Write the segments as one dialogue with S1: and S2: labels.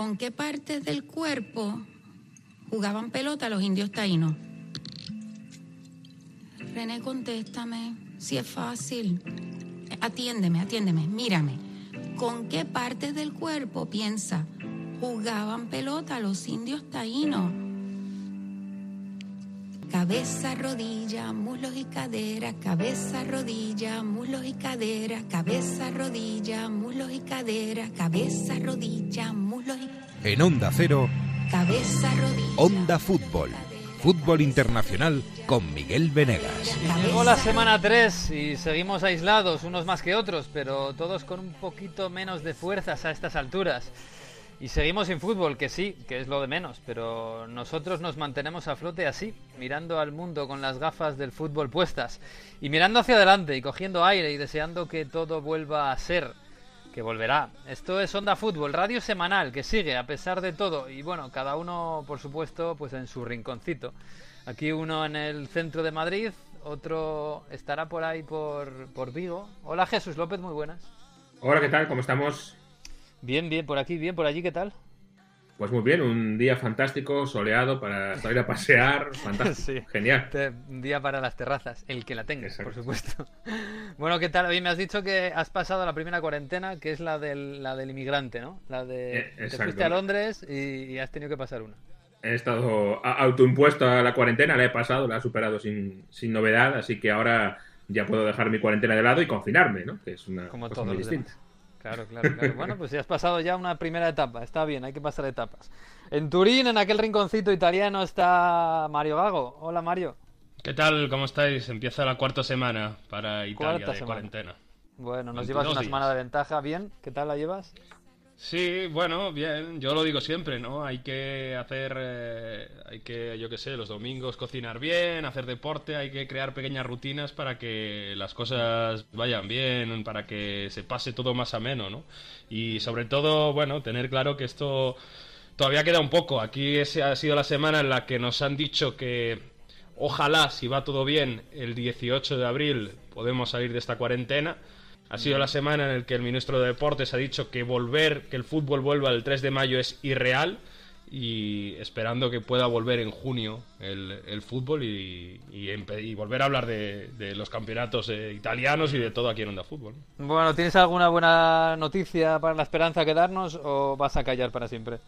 S1: ¿Con qué partes del cuerpo jugaban pelota los indios taínos? René, contéstame. Si es fácil. Atiéndeme, atiéndeme, mírame. ¿Con qué partes del cuerpo piensa jugaban pelota los indios taínos? Cabeza, rodilla, muslos y cadera, cabeza, rodilla, muslos y cadera, cabeza, rodilla, muslos y cadera, cabeza, rodilla, muslos
S2: En Onda Cero,
S1: cabeza, rodilla.
S2: Onda Fútbol. Fútbol Internacional con Miguel Venegas.
S3: Llegó la semana 3 y seguimos aislados, unos más que otros, pero todos con un poquito menos de fuerzas a estas alturas. Y seguimos sin fútbol, que sí, que es lo de menos, pero nosotros nos mantenemos a flote así, mirando al mundo con las gafas del fútbol puestas, y mirando hacia adelante y cogiendo aire y deseando que todo vuelva a ser, que volverá. Esto es Onda Fútbol, radio semanal, que sigue a pesar de todo, y bueno, cada uno, por supuesto, pues en su rinconcito. Aquí uno en el centro de Madrid, otro estará por ahí por, por Vigo. Hola Jesús López, muy buenas.
S4: Hola, ¿qué tal? ¿Cómo estamos?
S3: Bien, bien, por aquí, bien, por allí, ¿qué tal?
S4: Pues muy bien, un día fantástico, soleado para salir a pasear, fantástico,
S3: Sí.
S4: genial.
S3: Un día para las terrazas, el que la tengas, por
S4: Exacto.
S3: supuesto. Bueno, ¿qué tal? Hoy me has dicho que has pasado la primera cuarentena, que es la del, la del inmigrante, ¿no? La de...
S4: Eh,
S3: te
S4: exacto.
S3: fuiste a Londres y, y has tenido que pasar una.
S4: He estado autoimpuesto a la cuarentena, la he pasado, la he superado sin, sin novedad, así que ahora ya puedo dejar mi cuarentena de lado y confinarme, ¿no? Que es una
S3: Como
S4: cosa muy distinta.
S3: demás. Claro, claro, claro. Bueno, pues ya has pasado ya una primera etapa. Está bien, hay que pasar etapas. En Turín, en aquel rinconcito italiano, está Mario Gago. Hola, Mario.
S5: ¿Qué tal? ¿Cómo estáis? Empieza la cuarta semana para Italia
S3: Cuarta
S5: de
S3: semana.
S5: cuarentena.
S3: Bueno, nos
S5: 22
S3: llevas una
S5: días.
S3: semana de ventaja. ¿Bien? ¿Qué tal la llevas?
S5: Sí, bueno, bien. Yo lo digo siempre, ¿no? Hay que hacer, eh, hay que, yo qué sé, los domingos cocinar bien, hacer deporte, hay que crear pequeñas rutinas para que las cosas vayan bien, para que se pase todo más ameno, ¿no? Y sobre todo, bueno, tener claro que esto todavía queda un poco. Aquí ha sido la semana en la que nos han dicho que ojalá, si va todo bien, el 18 de abril podemos salir de esta cuarentena. Ha sido la semana en la que el ministro de Deportes ha dicho que volver, que el fútbol vuelva el 3 de mayo es irreal y esperando que pueda volver en junio el, el fútbol y, y empe- y volver a hablar de, de los campeonatos eh, italianos y de todo aquí en Onda Fútbol.
S3: Bueno, ¿tienes alguna buena noticia para la esperanza que darnos o vas a callar para siempre?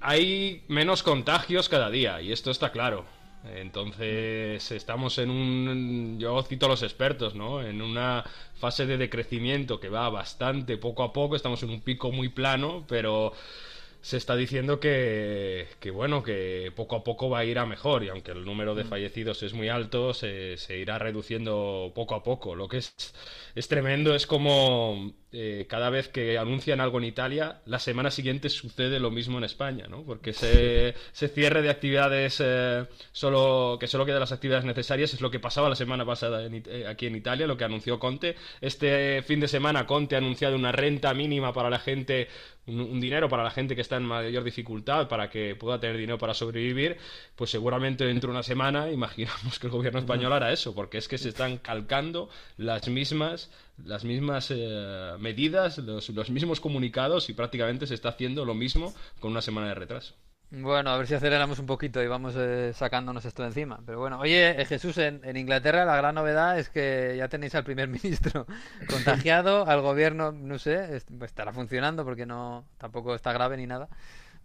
S5: Hay menos contagios cada día y esto está claro. Entonces estamos en un, yo cito a los expertos, ¿no? En una fase de decrecimiento que va bastante poco a poco. Estamos en un pico muy plano, pero se está diciendo que, que, bueno, que poco a poco va a ir a mejor y aunque el número de fallecidos es muy alto, se, se irá reduciendo poco a poco. Lo que es, es tremendo es como eh, cada vez que anuncian algo en Italia, la semana siguiente sucede lo mismo en España, ¿no? Porque ese, ese cierre de actividades, eh, solo que solo quedan las actividades necesarias, es lo que pasaba la semana pasada en eh, aquí en Italia, lo que anunció Conte. Este fin de semana Conte ha anunciado una renta mínima para la gente, un, un dinero para la gente que está en mayor dificultad, para que pueda tener dinero para sobrevivir. Pues seguramente dentro de una semana imaginamos que el gobierno español hará eso, porque es que se están calcando las mismas las mismas eh, medidas, los, los mismos comunicados y prácticamente se está haciendo lo mismo con una semana de retraso.
S3: Bueno, a ver si aceleramos un poquito y vamos eh, sacándonos esto de encima. Pero bueno, oye, eh, Jesús, en, en Inglaterra la gran novedad es que ya tenéis al primer ministro contagiado, al gobierno, no sé, est- estará funcionando porque no tampoco está grave ni nada.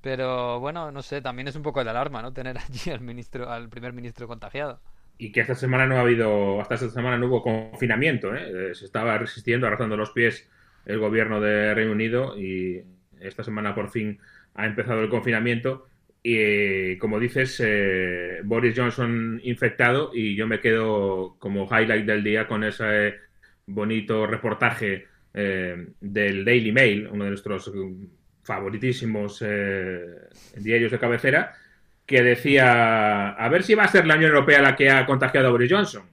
S3: Pero bueno, no sé, también es un poco de alarma, ¿no? Tener allí al ministro, al primer ministro contagiado.
S4: Y que esta semana no ha habido, hasta esta semana no hubo confinamiento, ¿eh? Eh, Se estaba resistiendo, arrastrando los pies el gobierno de Reino Unido y esta semana por fin ha empezado el confinamiento. Y como dices, eh, Boris Johnson infectado y yo me quedo como highlight del día con ese bonito reportaje del Daily Mail, uno de nuestros favoritísimos eh, diarios de cabecera, que decía, a ver si va a ser la Unión Europea la que ha contagiado a Boris Johnson.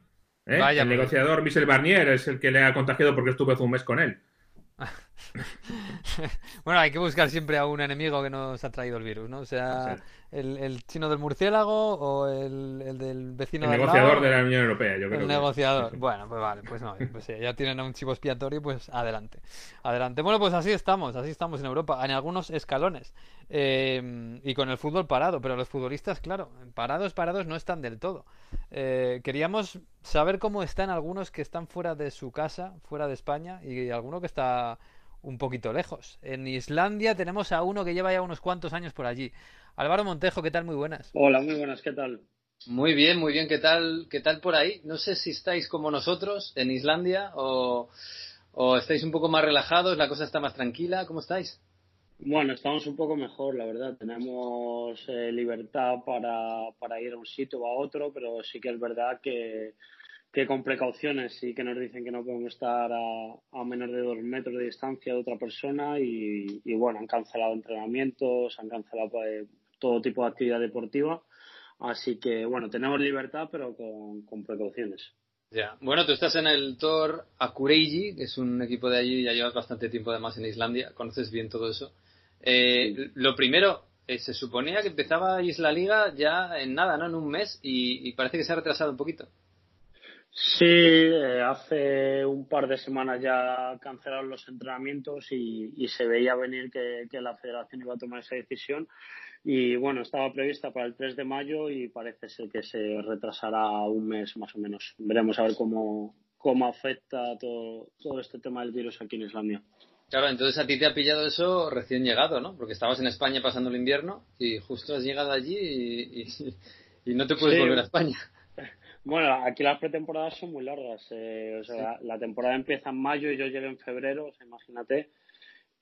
S4: ¿eh?
S3: Vaya,
S4: el
S3: pues.
S4: negociador Michel Barnier es el que le ha contagiado porque estuve hace un mes con él.
S3: bueno, hay que buscar siempre a un enemigo que nos ha traído el virus, ¿no? O sea, el, chino del murciélago o el, del vecino
S4: el negociador de la Unión Europea, yo creo.
S3: El negociador. Bueno, pues vale, pues no, pues ya tienen a un chivo expiatorio, pues adelante. Adelante. Bueno, pues así estamos, así estamos en Europa, en algunos escalones. Eh, y con el fútbol parado, pero los futbolistas, claro, parados, parados no están del todo. Eh, queríamos saber cómo están algunos que están fuera de su casa, fuera de España, y alguno que está un poquito lejos. En Islandia tenemos a uno que lleva ya unos cuantos años por allí. Álvaro Montejo, ¿qué tal? Muy buenas.
S6: Hola, muy buenas, ¿qué tal?
S3: Muy bien, muy bien, ¿qué tal, qué tal por ahí? No sé si estáis como nosotros en Islandia o, o estáis un poco más relajados, la cosa está más tranquila, ¿cómo estáis?
S6: Bueno, estamos un poco mejor, la verdad. Tenemos eh, libertad para, para ir a un sitio o a otro, pero sí que es verdad que que con precauciones sí que nos dicen que no podemos estar a, menos de dos metros de distancia de otra persona y, bueno, han cancelado entrenamientos, han cancelado pues, todo tipo de actividad deportiva. Así que bueno, tenemos libertad pero con, precauciones.
S3: Ya. Bueno, tú estás en el Tor Akureyri, que es un equipo de allí, ya llevas bastante tiempo además en Islandia, conoces bien todo eso. Eh, lo primero, eh, se suponía que empezaba la Liga ya en nada, ¿no? En un mes y parece que se ha retrasado un poquito.
S6: Sí, eh, hace un par de semanas ya cancelaron los entrenamientos y, se veía venir que, la federación iba a tomar esa decisión. Y bueno, estaba prevista para el 3 de mayo y parece ser que se retrasará un mes más o menos. Veremos a ver cómo, cómo afecta todo, todo este tema del virus aquí en Islandia.
S3: Claro, entonces a ti te ha pillado eso recién llegado, ¿no? Porque estabas en España pasando el invierno y justo has llegado allí y, no te puedes volver a España.
S6: Bueno, aquí las pretemporadas son muy largas. Eh, o sea, la temporada empieza en mayo y yo llegué en febrero, o sea, imagínate.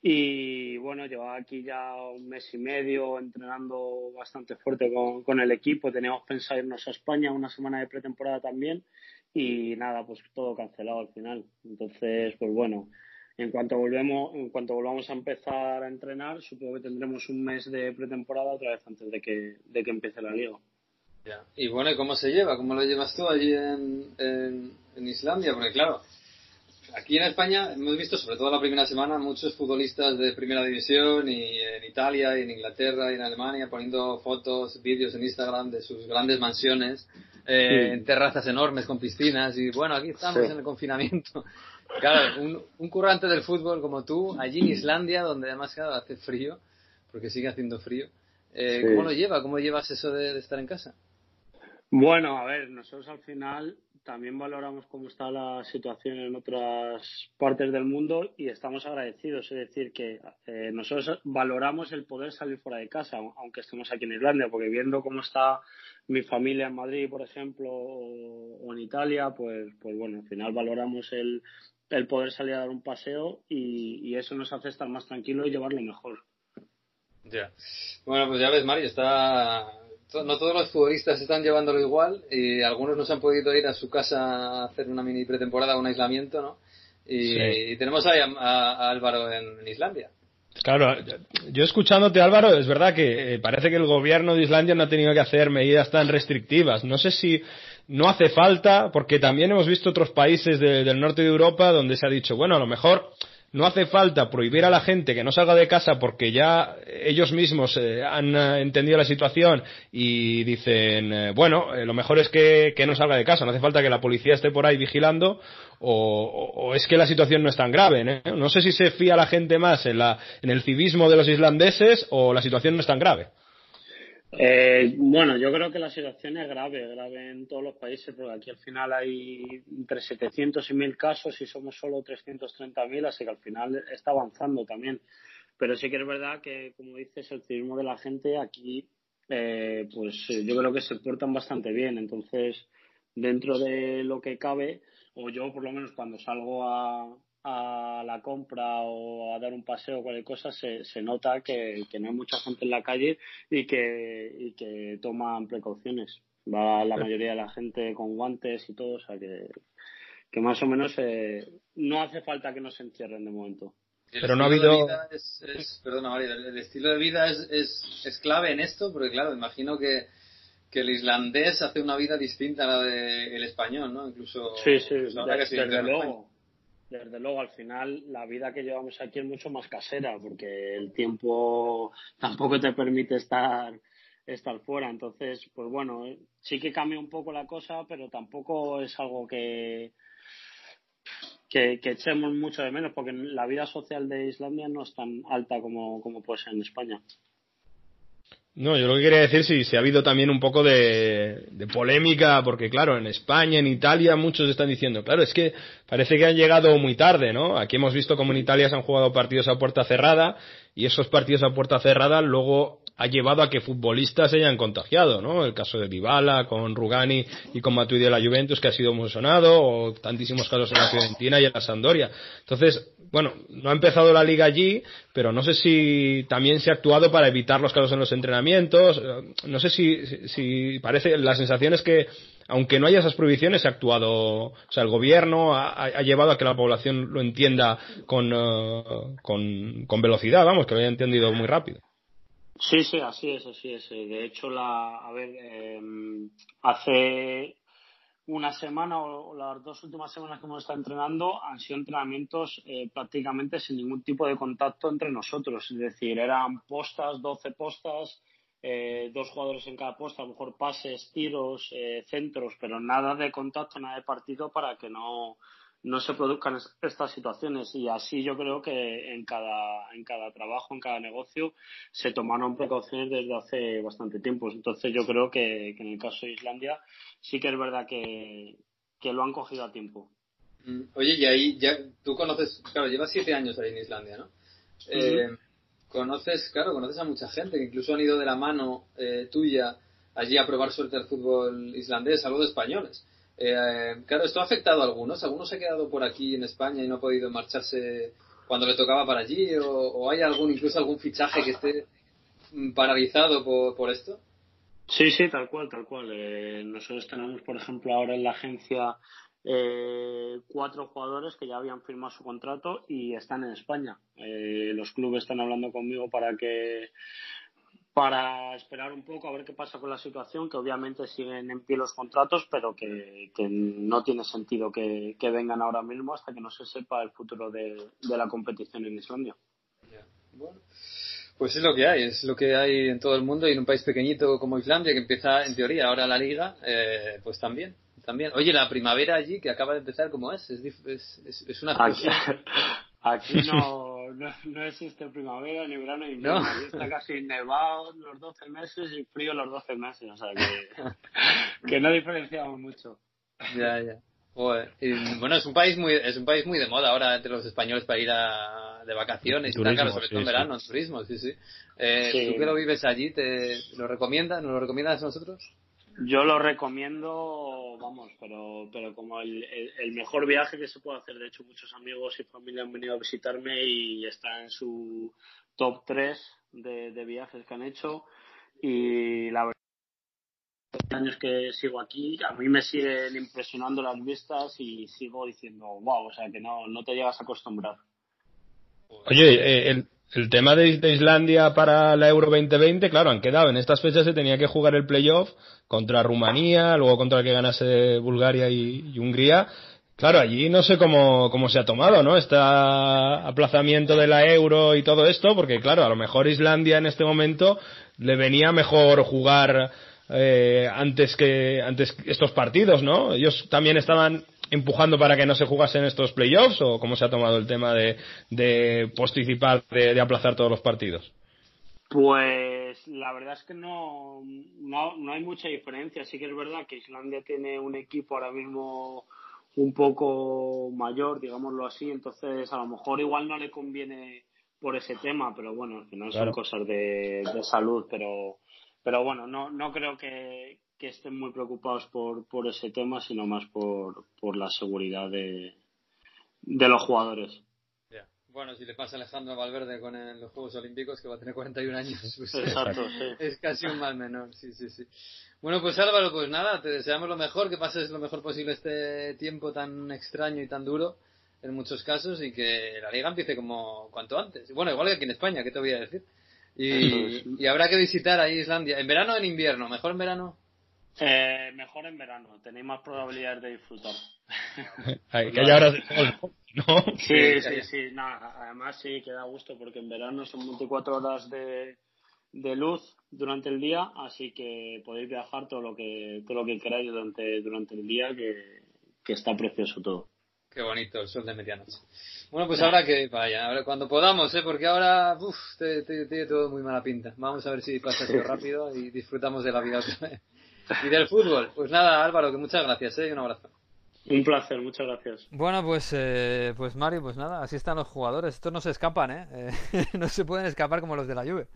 S6: Y bueno, llevaba aquí ya un mes y medio entrenando bastante fuerte con, con el equipo. Teníamos pensado irnos a España una semana de pretemporada también. Y nada, pues todo cancelado al final. Entonces, pues bueno, en cuanto volvemos, en cuanto volvamos a empezar a entrenar, supongo que tendremos un mes de pretemporada otra vez antes de que, de que empiece la liga.
S3: Y bueno, ¿y cómo se lleva? ¿Cómo lo llevas tú allí en, en, Islandia? Porque claro, aquí en España hemos visto, sobre todo la primera semana, muchos futbolistas de primera división y en Italia y en Inglaterra y en Alemania poniendo fotos, vídeos en Instagram de sus grandes mansiones, eh, en terrazas enormes con piscinas y bueno, aquí estamos en el confinamiento. Claro, un, un currante del fútbol como tú, allí en Islandia, donde además claro, hace frío, porque sigue haciendo frío, eh, ¿cómo lo lleva? ¿Cómo llevas eso de estar en casa?
S6: Bueno, a ver, nosotros al final también valoramos cómo está la situación en otras partes del mundo y estamos agradecidos. Es decir, que eh, nosotros valoramos el poder salir fuera de casa, aunque estemos aquí en Islandia, porque viendo cómo está mi familia en Madrid, por ejemplo, o, en Italia, pues, pues bueno, al final valoramos el, el poder salir a dar un paseo y, y eso nos hace estar más tranquilos y llevarlo mejor.
S3: Ya. Bueno, pues ya ves, Mario, está no todos los futbolistas están llevándolo igual y algunos no se han podido ir a su casa a hacer una mini pretemporada, un aislamiento, ¿no? Y, tenemos ahí a, Álvaro en, Islandia.
S5: Claro, yo escuchándote Álvaro, es verdad que eh, parece que el gobierno de Islandia no ha tenido que hacer medidas tan restrictivas. No sé si no hace falta, porque también hemos visto otros países del norte de Europa donde se ha dicho, bueno, a lo mejor no hace falta prohibir a la gente que no salga de casa porque ya ellos mismos eh, han eh, entendido la situación y dicen, eh, bueno, lo mejor es que, no salga de casa, no hace falta que la policía esté por ahí vigilando o, es que la situación no es tan grave. No sé si se fía la gente más en, la, en el civismo de los islandeses o la situación no es tan grave.
S6: Eh, bueno, yo creo que la situación es grave, grave en todos los países, porque aquí al final hay entre 700 y 1000 casos y somos solo 330.000, así que al final está avanzando también. Pero sí que es verdad que, como dices, el civismo de la gente aquí, eh, pues yo creo que se portan bastante bien. Entonces, dentro de lo que cabe, o yo por lo menos cuando salgo a, a la compra o a dar un paseo o cualquier cosa, se, se nota que, no hay mucha gente en la calle y que, y que toman precauciones. Va la mayoría de la gente con guantes y todo, o sea que, que más o menos eh, no hace falta que nos encierren de momento.
S3: Pero no ha habido. perdona, María, el, estilo de vida es, es, es, clave en esto, porque claro, imagino que, que el islandés hace una vida distinta a la del español, ¿no? Incluso.
S6: Sí, sí, desde luego. Desde luego al final la vida que llevamos aquí es mucho más casera porque el tiempo tampoco te permite estar estar fuera. Entonces pues bueno sí que cambia un poco la cosa pero tampoco es algo que que, echemos mucho de menos porque la vida social de Islandia no es tan alta como, como puede ser en España
S5: no, yo lo que quería decir, si, si ha habido también un poco de, de, polémica, porque claro, en España, en Italia, muchos están diciendo, claro, es que parece que han llegado muy tarde, ¿no? Aquí hemos visto como en Italia se han jugado partidos a puerta cerrada y esos partidos a puerta cerrada luego ha llevado a que futbolistas se hayan contagiado, ¿no? El caso de Dybala con Rugani y con Matuidi de la Juventus, que ha sido muy sonado, o tantísimos casos en la Fiorentina y en la Sampdoria. Entonces, bueno, no ha empezado la liga allí, pero no sé si también se ha actuado para evitar los casos en los entrenamientos. No sé si, si parece, la sensación es que aunque no haya esas prohibiciones, se ha actuado, o sea, el gobierno ha, llevado a que la población lo entienda con, eh, con, con, velocidad, vamos, que lo haya entendido muy rápido.
S6: Sí, sí, así es, así es. De hecho, la, a ver, em, hace una semana o las dos últimas semanas que hemos estado entrenando han sido entrenamientos eh, prácticamente sin ningún tipo de contacto entre nosotros. Es decir, eran postas, 12 postas, eh, dos jugadores en cada posta, a lo mejor pases, tiros, eh, centros, pero nada de contacto, nada de partido para que no, no se produzcan estas situaciones y así yo creo que en cada, en cada trabajo, en cada negocio se tomaron precauciones desde hace bastante tiempo. Entonces yo creo que, en el caso de Islandia sí que es verdad que, lo han cogido a tiempo.
S3: Mm, oye, y ahí ya tú conoces, claro, llevas siete años ahí en Islandia, ¿no? Eh, conoces, claro, conoces a mucha gente que incluso han ido de la mano eh, tuya allí a probar suerte al fútbol islandés, algo de españoles. Eh, claro, esto ha afectado a algunos. Algunos se ha quedado por aquí en España y no ha podido marcharse cuando le tocaba para allí. ¿O, hay algún, incluso algún fichaje que esté paralizado por, esto?
S6: Sí, sí, tal cual, tal cual. Eh, nosotros tenemos, por ejemplo, ahora en la agencia eh, cuatro jugadores que ya habían firmado su contrato y están en España. los clubes están hablando conmigo para que para esperar un poco a ver qué pasa con la situación, que obviamente siguen en pie los contratos, pero que, no tiene sentido que, vengan ahora mismo hasta que no se sepa el futuro de, la competición en Islandia.
S3: Pues es lo que hay, es lo que hay en todo el mundo y en un país pequeñito como Islandia que empieza en teoría ahora la liga, eh, pues también. También. Oye, la primavera allí que acaba de empezar, ¿cómo es? Es, es, es una
S6: aquí, aquí no no, existe primavera, ni verano, ni invierno. Está casi nevado los 12 meses y frío los 12 meses. O sea que, que no diferenciamos mucho.
S3: Ya, ya. bueno, es un país muy es un país muy de moda ahora entre los españoles para ir a, de vacaciones y, tal, sobre todo en verano, en turismo, sí, sí. Eh, ¿Tú que lo vives allí, te lo recomiendas? ¿Nos lo recomiendas a nosotros?
S6: Yo lo recomiendo, vamos, pero, pero como el, el, mejor viaje que se puede hacer. De hecho, muchos amigos y familia han venido a visitarme y está en su top 3 de, de viajes que han hecho. Y la verdad, años que sigo aquí, a mí me siguen impresionando las vistas y sigo diciendo, wow, o sea que no, no te llegas a acostumbrar.
S5: Oye, eh, el, el tema de, Islandia para la Euro 2020, claro, han quedado. En estas fechas se tenía que jugar el playoff contra Rumanía, luego contra el que ganase Bulgaria y, Hungría. Claro, allí no sé cómo, cómo se ha tomado, ¿no? Este aplazamiento de la Euro y todo esto, porque claro, a lo mejor Islandia en este momento le venía mejor jugar eh, antes que antes estos partidos, ¿no? Ellos también estaban empujando para que no se jugasen estos playoffs o cómo se ha tomado el tema de, de posticipar, de, aplazar todos los partidos?
S6: Pues la verdad es que no, no, no hay mucha diferencia. Sí que es verdad que Islandia tiene un equipo ahora mismo un poco mayor, digámoslo así, entonces a lo mejor igual no le conviene por ese tema, pero bueno, al final son cosas de, de salud, pero pero bueno, no, no creo que, que estén muy preocupados por, por ese tema, sino más por, por la seguridad de, de los jugadores.
S3: Bueno, si le pasa a Alejandro Valverde con los Juegos Olímpicos, que va a tener 41 años, pues
S6: Exacto, sí.
S3: es casi un mal menor, sí, sí, sí. Bueno, pues Álvaro, pues nada, te deseamos lo mejor, que pases lo mejor posible este tiempo tan extraño y tan duro en muchos casos y que la liga empiece como cuanto antes. Bueno, igual que aquí en España, ¿qué te voy a decir? Y, y habrá que visitar ahí Islandia. ¿En verano o en invierno? ¿Mejor en verano?
S6: Eh, mejor en verano, tenéis más probabilidades de disfrutar.
S5: que haya horas de sol, ¿no?
S6: Sí, sí, sí. además sí, queda gusto porque en verano son 24 horas de, de luz durante el día, así que podéis viajar todo lo que todo lo que queráis durante, durante el día, que, que está precioso todo.
S7: Qué bonito el sol de medianoche. Bueno, pues ahora que vaya, a ver cuando podamos, ¿eh? porque ahora uf, tiene todo muy mala pinta. Vamos a ver si pasa esto rápido y disfrutamos de la vida otra vez. Y del fútbol. Pues nada, Álvaro, que muchas gracias ¿eh? y un abrazo.
S6: Un placer, muchas gracias.
S3: Bueno, pues, eh, pues Mario, pues nada, así están los jugadores. Estos no se escapan, ¿eh? eh no se pueden escapar como los de la Juve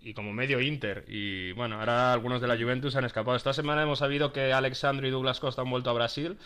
S5: y como medio Inter. Y bueno, ahora algunos de la Juventus han escapado. Esta semana hemos sabido que Alexandro y Douglas Costa han vuelto a Brasil.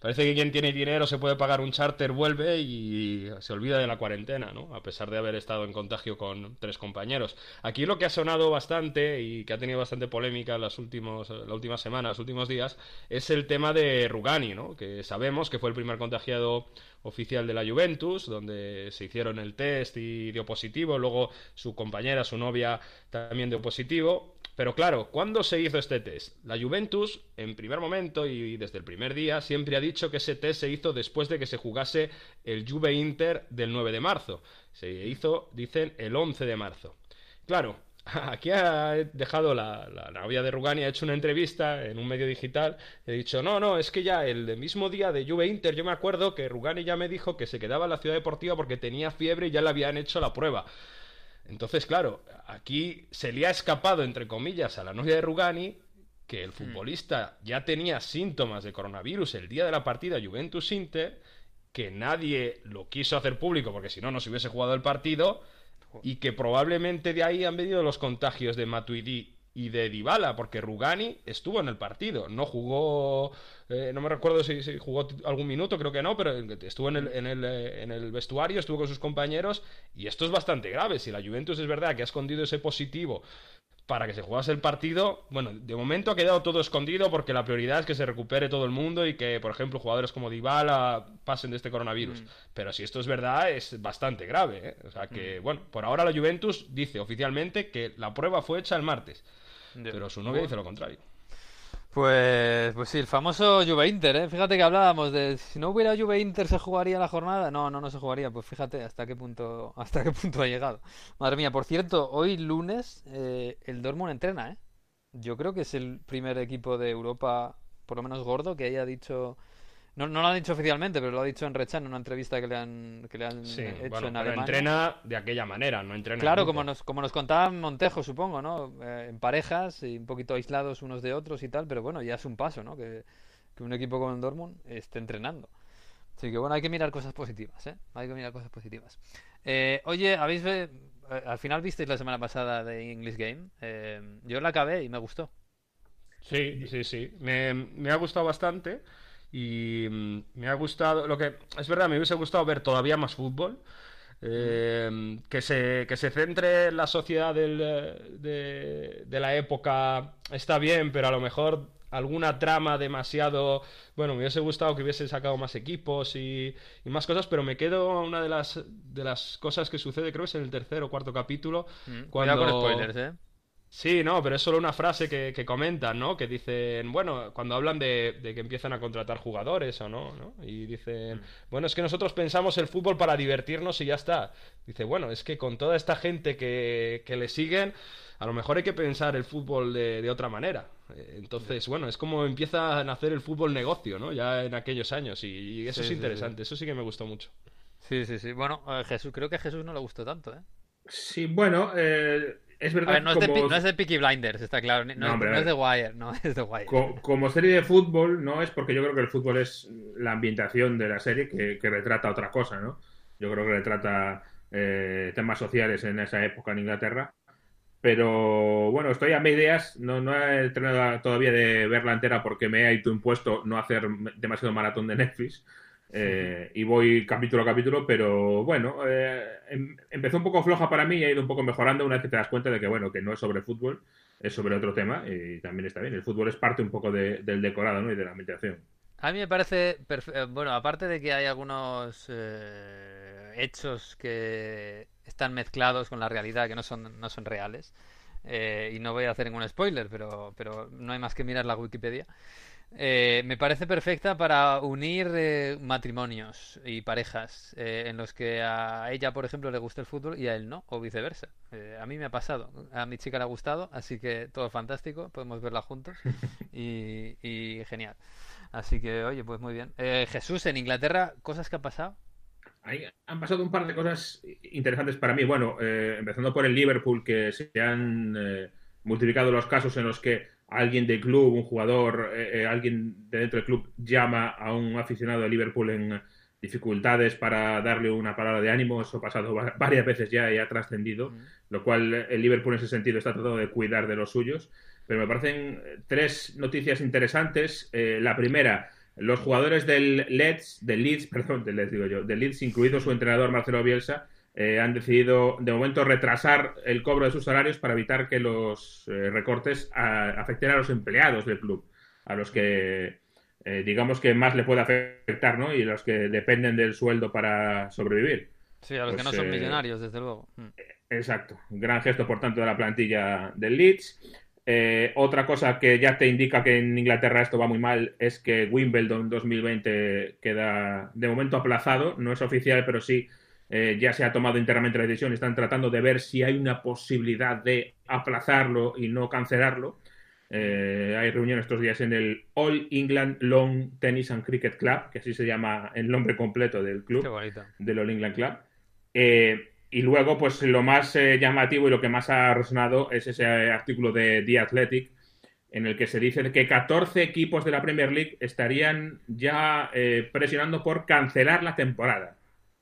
S5: Parece que quien tiene dinero se puede pagar un charter, vuelve y se olvida de la cuarentena, ¿no? A pesar de haber estado en contagio con tres compañeros. Aquí lo que ha sonado bastante y que ha tenido bastante polémica las últimos, la última semana, los últimos días, es el tema de Rugani, ¿no? Que sabemos que fue el primer contagiado oficial de la Juventus, donde se hicieron el test y dio positivo, luego su compañera, su novia, también dio positivo. Pero claro, ¿cuándo se hizo este test? La Juventus, en primer momento y desde el primer día, siempre ha dicho que ese test se hizo después de que se jugase el Juve Inter del 9 de marzo. Se hizo, dicen, el 11 de marzo. Claro, aquí ha dejado la, la, novia de Rugani, ha hecho una entrevista en un medio digital, he dicho, no, no, es que ya el mismo día de Juve Inter, yo me acuerdo que Rugani ya me dijo que se quedaba en la ciudad deportiva porque tenía fiebre y ya le habían hecho la prueba. Entonces, claro, aquí se le ha escapado, entre comillas, a la novia de Rugani que el hmm. futbolista ya tenía síntomas de coronavirus el día de la partida Juventus-Inter, que nadie lo quiso hacer público porque si no, no se hubiese jugado el partido, y que probablemente de ahí han venido los contagios de Matuidi y de Dybala, porque Rugani estuvo en el partido, no jugó, eh, no me recuerdo si, jugó algún minuto, creo que no, pero estuvo en el, en, el, eh, en el vestuario, estuvo con sus compañeros, y esto es bastante grave, si la Juventus es verdad que ha escondido ese positivo para que se jugase el partido. Bueno, de momento ha quedado todo escondido porque la prioridad es que se recupere todo el mundo y que, por ejemplo, jugadores como Dybala pasen de este coronavirus. Mm. Pero si esto es verdad, es bastante grave. ¿eh? O sea que, mm. bueno, por ahora la Juventus dice oficialmente que la prueba fue hecha el martes. Pero su novia dice lo contrario.
S3: Pues, pues sí, el famoso Juve Inter, ¿eh? Fíjate que hablábamos de si no hubiera Juve Inter se jugaría la jornada. No, no, no se jugaría. Pues fíjate hasta qué punto, hasta qué punto ha llegado. Madre mía, por cierto, hoy lunes eh, el Dortmund entrena, ¿eh? Yo creo que es el primer equipo de Europa, por lo menos gordo, que haya dicho no, no, lo han dicho oficialmente, pero lo ha dicho en Rechan en una entrevista que le han, que le han hecho en Alemania.
S5: entrena de aquella manera, no entrena.
S3: Claro, como nos, como nos contaba Montejo, supongo, ¿no? Eh, en parejas y un poquito aislados unos de otros y tal, pero bueno, ya es un paso, ¿no? Que, un equipo como el Dortmund esté entrenando. Así que bueno, hay que mirar cosas positivas, ¿eh? Hay que mirar cosas positivas. Eh, oye, ¿habéis eh, al final visteis la semana pasada de English Game? yo la acabé y me gustó.
S5: Sí, sí, sí. Me, me ha gustado bastante y mm, me ha gustado, lo que es verdad, me hubiese gustado ver todavía más fútbol. Eh, que, se, que se centre en la sociedad del, de, de, la época está bien, pero a lo mejor alguna trama demasiado... Bueno, me hubiese gustado que hubiese sacado más equipos y, y más cosas, pero me quedo una de las, de las cosas que sucede, creo que es en el tercer o cuarto capítulo.
S3: Mm, cuando... con spoilers, ¿eh?
S5: Sí, no, pero es solo una frase que, que comentan, ¿no? Que dicen, bueno, cuando hablan de, que empiezan a contratar jugadores o no, ¿no? Y dicen, mm. bueno, es que nosotros pensamos el fútbol para divertirnos y ya está. Dice, bueno, es que con toda esta gente que, que le siguen, a lo mejor hay que pensar el fútbol de, de otra manera. Eh, entonces, bueno, es como empieza a nacer el fútbol negocio, ¿no? Ya en aquellos años y, eso es interesante, eso sí que me gustó mucho.
S3: Sí, sí, sí. Bueno, Jesús, creo que a Jesús no le gustó tanto, ¿eh?
S4: Sí, bueno, eh, es verdad.
S3: no, es de, no, es de, Peaky Blinders, está claro. No, es, de Wire, no es de Wire.
S4: como serie de fútbol, no es porque yo creo que el fútbol es la ambientación de la serie que, retrata otra cosa, ¿no? Yo creo que retrata eh, temas sociales en esa época en Inglaterra. Pero bueno, estoy a medias. No, no he tenido todavía de verla entera porque me he impuesto no hacer demasiado maratón de Netflix. Eh, y voy capítulo a capítulo, pero bueno, eh, em, empezó un poco floja para mí y ha ido un poco mejorando una vez que te das cuenta de que, bueno, que no es sobre fútbol, es sobre otro tema y también está bien. El fútbol es parte un poco del decorado ¿no? y de la ambientación.
S3: A mí me parece, eh, bueno, aparte de que hay algunos hechos que están mezclados con la realidad, que no son, no son reales, y no voy a hacer ningún spoiler, pero, pero no hay más que mirar la Wikipedia. Eh, me parece perfecta para unir eh, matrimonios y parejas eh, en los que a ella, por ejemplo, le gusta el fútbol y a él no, o viceversa. a mí me ha pasado, a mi chica le ha gustado, así que todo fantástico, podemos verla juntos y, y genial. Así que, oye, pues muy bien. Jesús, en Inglaterra, cosas que han pasado.
S4: Ahí han pasado un par de cosas interesantes para mí. Bueno, empezando por el Liverpool, que se han multiplicado los casos en los que alguien del club, un jugador, eh, eh, alguien de dentro del club llama a un aficionado de Liverpool en dificultades para darle una palabra de ánimo, eso ha pasado varias veces ya y ha trascendido, lo cual eh, el Liverpool en ese sentido está tratando de cuidar de los suyos. Pero me parecen tres noticias interesantes. la primera, los jugadores del Leeds, del Leeds, perdón, del Leeds digo yo, del Leeds, incluido su entrenador Marcelo Bielsa, eh, han decidido de momento retrasar el cobro de sus salarios para evitar que los eh, recortes afecten a los empleados del club, a los que eh, digamos que más le puede afectar, ¿no? Y los que dependen del sueldo para sobrevivir.
S3: Sí, a los que no son millonarios, desde luego. Mm.
S4: Exacto. Gran gesto, por tanto, de la plantilla del Leeds. otra cosa que ya te indica que en Inglaterra esto va muy mal es que Wimbledon 2020 queda de momento aplazado. No es oficial, pero sí eh, ya se ha tomado internamente la decisión, están tratando de ver si hay una posibilidad de aplazarlo y no cancelarlo. Eh, hay reunión estos días en el All England Lawn Tennis and Cricket Club, que así se llama el nombre completo del club, del All England Club. Eh, y luego, pues lo más llamativo y lo que más ha resonado es ese artículo de The Athletic, en el que se dice que 14 equipos de la Premier League estarían ya presionando por cancelar la temporada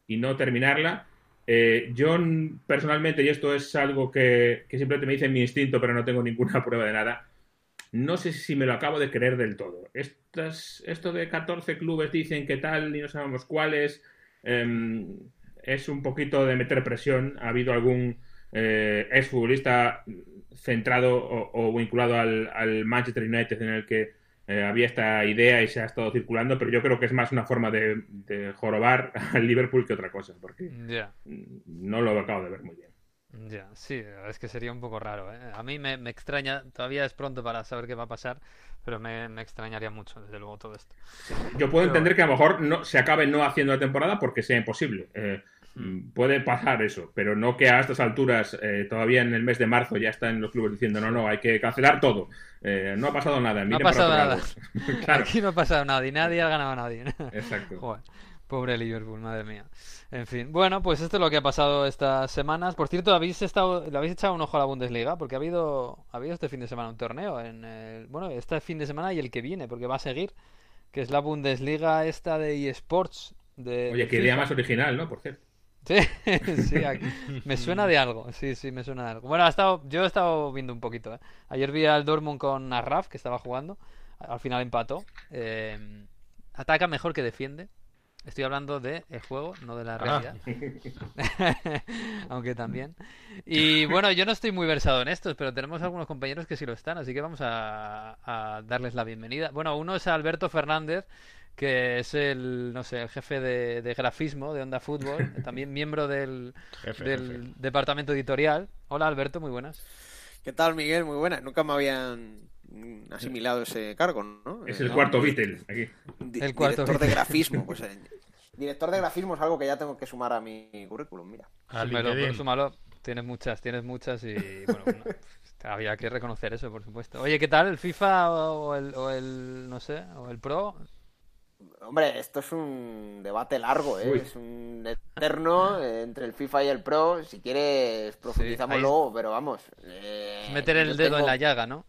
S4: y no terminarla. Eh, yo personalmente, y esto es algo que, que simplemente me dice mi instinto, pero no tengo ninguna prueba de nada, no sé si me lo acabo de creer del todo. Estas, esto de 14 clubes dicen que tal y no sabemos cuáles, em, es un poquito de meter presión. Ha habido algún eh, exfutbolista centrado o, vinculado al, al, Manchester United en el que eh, había esta idea y se ha estado circulando, pero yo creo que es más una forma de, jorobar al Liverpool que otra cosa, porque no lo acabo de ver muy bien.
S3: Ya, sí, es que sería un poco raro. ¿eh? A mí me, extraña, todavía es pronto para saber qué va a pasar, pero me, extrañaría mucho, desde luego, todo esto.
S4: Yo puedo entender que a lo mejor no, se acabe no haciendo la temporada porque sea imposible. Eh, Mm, puede pasar eso, pero no que a estas alturas, eh, todavía en el mes de marzo, ya están los clubes diciendo no, no, hay que cancelar todo. Eh, no ha pasado nada.
S3: No ha pasado nada. Aquí no ha pasado nada y nadie ha ganado a nadie.
S4: Exacto.
S3: pobre Liverpool, madre mía. En fin, bueno, pues esto es lo que ha pasado estas semanas. Por cierto, ¿habéis estado, ¿le habéis echado un ojo a la Bundesliga? Porque ha habido, ha habido este fin de semana un torneo. En el, bueno, este fin de semana y el que viene, porque va a seguir, que es la Bundesliga esta de eSports. De,
S4: Oye, qué idea más original, ¿no? Por cierto.
S3: Sí, sí, me suena de algo. Sí, sí, me suena de algo. Bueno, ha estado, yo he estado viendo un poquito. ¿eh? Ayer vi al Dortmund con Arraf, que estaba jugando. Al final empató. Eh, ataca mejor que defiende. Estoy hablando del juego, no de la ah. realidad. Aunque también. Y bueno, yo no estoy muy versado en esto, pero tenemos algunos compañeros que sí lo están, así que vamos a, a darles la bienvenida. Bueno, uno es Alberto Fernández, que es el, no sé, el jefe de, grafismo de Onda Fútbol, también miembro del, del departamento editorial. Hola Alberto, muy buenas.
S8: ¿Qué tal Miguel? Muy buenas. Nunca me habían asimilado ese cargo, ¿no?
S4: Es el cuarto Beatle aquí.
S8: el cuarto director de grafismo, pues eh, director de grafismo es algo que ya tengo que sumar a mi currículum, mira.
S3: Súmalo, súmalo. Tienes muchas, tienes muchas y bueno, había que reconocer eso, por supuesto. Oye, ¿qué tal el FIFA o el, o el no sé, o el Pro?
S8: Hombre, esto es un debate largo, ¿eh? es un eterno entre el FIFA y el Pro. Si quieres, profundizamos luego, pero vamos.
S3: Eh, meter el dedo en la llaga, ¿no?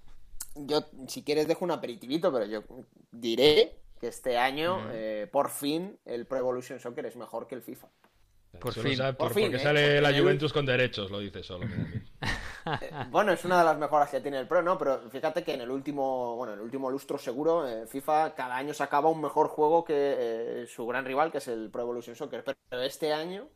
S8: Yo, si quieres, dejo un aperitivito, pero yo diré que este año, eh, por fin, el Pro Evolution Soccer es mejor que el FIFA.
S5: Por fin. porque ¿eh? sale la Juventus con derechos, lo dice solo.
S8: Eh, bueno, es una de las mejoras que tiene el Pro, ¿no? Pero fíjate que en el último, bueno, el último lustro seguro, eh, FIFA cada año sacaba un mejor juego que su gran rival, que es el Pro Evolution Soccer. Pero este año,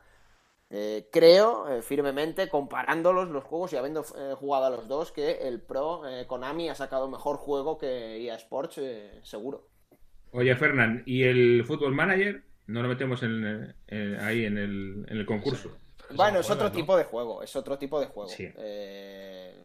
S8: creo firmemente, comparándolos los juegos y habiendo jugado a los dos, que el Pro Konami ha sacado mejor juego que EA Sports, seguro.
S4: Oye, Fernán, ¿y el Football Manager? No lo metemos en, eh, ahí en el, en el concurso.
S8: Bueno, es otro tipo de juego, es otro tipo de juego. Eh,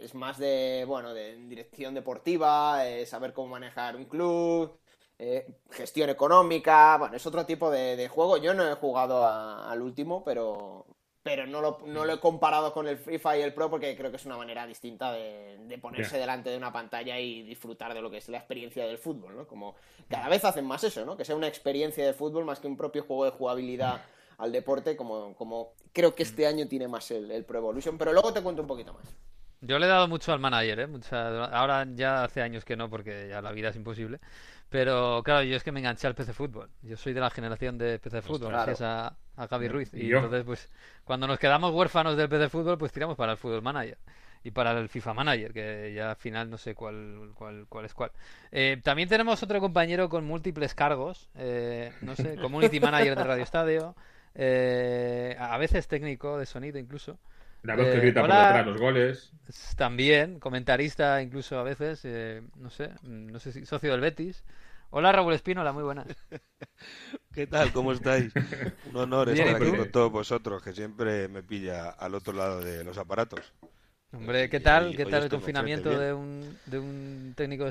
S8: es más de, bueno, de dirección deportiva, eh, saber cómo manejar un club, eh, gestión económica, bueno, es otro tipo de, juego. Yo no he jugado al último, pero, pero no lo, no lo, he comparado con el FIFA y el Pro porque creo que es una manera distinta de, ponerse delante de una pantalla y disfrutar de lo que es la experiencia del fútbol, ¿no? Como cada vez hacen más eso, ¿no? Que sea una experiencia de fútbol más que un propio juego de jugabilidad al deporte, como, como creo que este año tiene más el, el Pro Evolution, pero luego te cuento un poquito más.
S3: Yo le he dado mucho al manager, ¿eh? Mucha... Ahora ya hace años que no, porque ya la vida es imposible. Pero claro, yo es que me enganché al PC Fútbol. Yo soy de la generación de PC Fútbol, gracias a, a Gaby Ruiz. Y, entonces, pues, cuando nos quedamos huérfanos del PC Fútbol, pues tiramos para el Fútbol Manager. Y para el FIFA Manager, que ya al final no sé cuál, cuál, cuál es cuál. Eh, también tenemos otro compañero con múltiples cargos. Eh, no sé, Community Manager de Radio Estadio. Eh, a veces técnico de sonido incluso.
S4: La voz que eh, grita por detrás los goles.
S3: También, comentarista incluso a veces, eh, no sé, no sé si socio del Betis. Hola Raúl Espínola, muy buenas.
S9: ¿Qué tal? ¿Cómo estáis? Un honor estar aquí con todos vosotros, que siempre me pilla al otro lado de los aparatos.
S3: Hombre, ¿qué tal? ¿Qué tal el confinamiento de un, de un técnico de,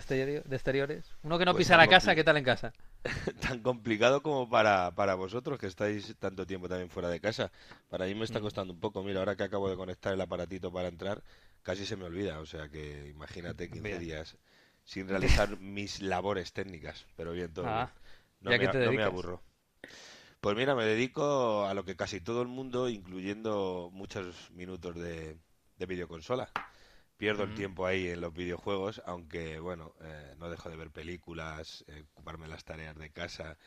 S3: exteriores? Uno que no pues pisa la casa, ¿qué tal en casa?
S9: tan complicado como para, para vosotros que estáis tanto tiempo también fuera de casa. Para mí me está mm. costando un poco. Mira, ahora que acabo de conectar el aparatito para entrar, casi se me olvida. O sea que imagínate 15 días sin realizar mis labores técnicas. Pero bien, todo ah, No, me, no me aburro. Pues mira, me dedico a lo que casi todo el mundo, incluyendo muchos minutos de, de videoconsola. Pierdo el tiempo ahí en los videojuegos, aunque bueno, eh, no dejo de ver películas, eh, ocuparme las tareas de casa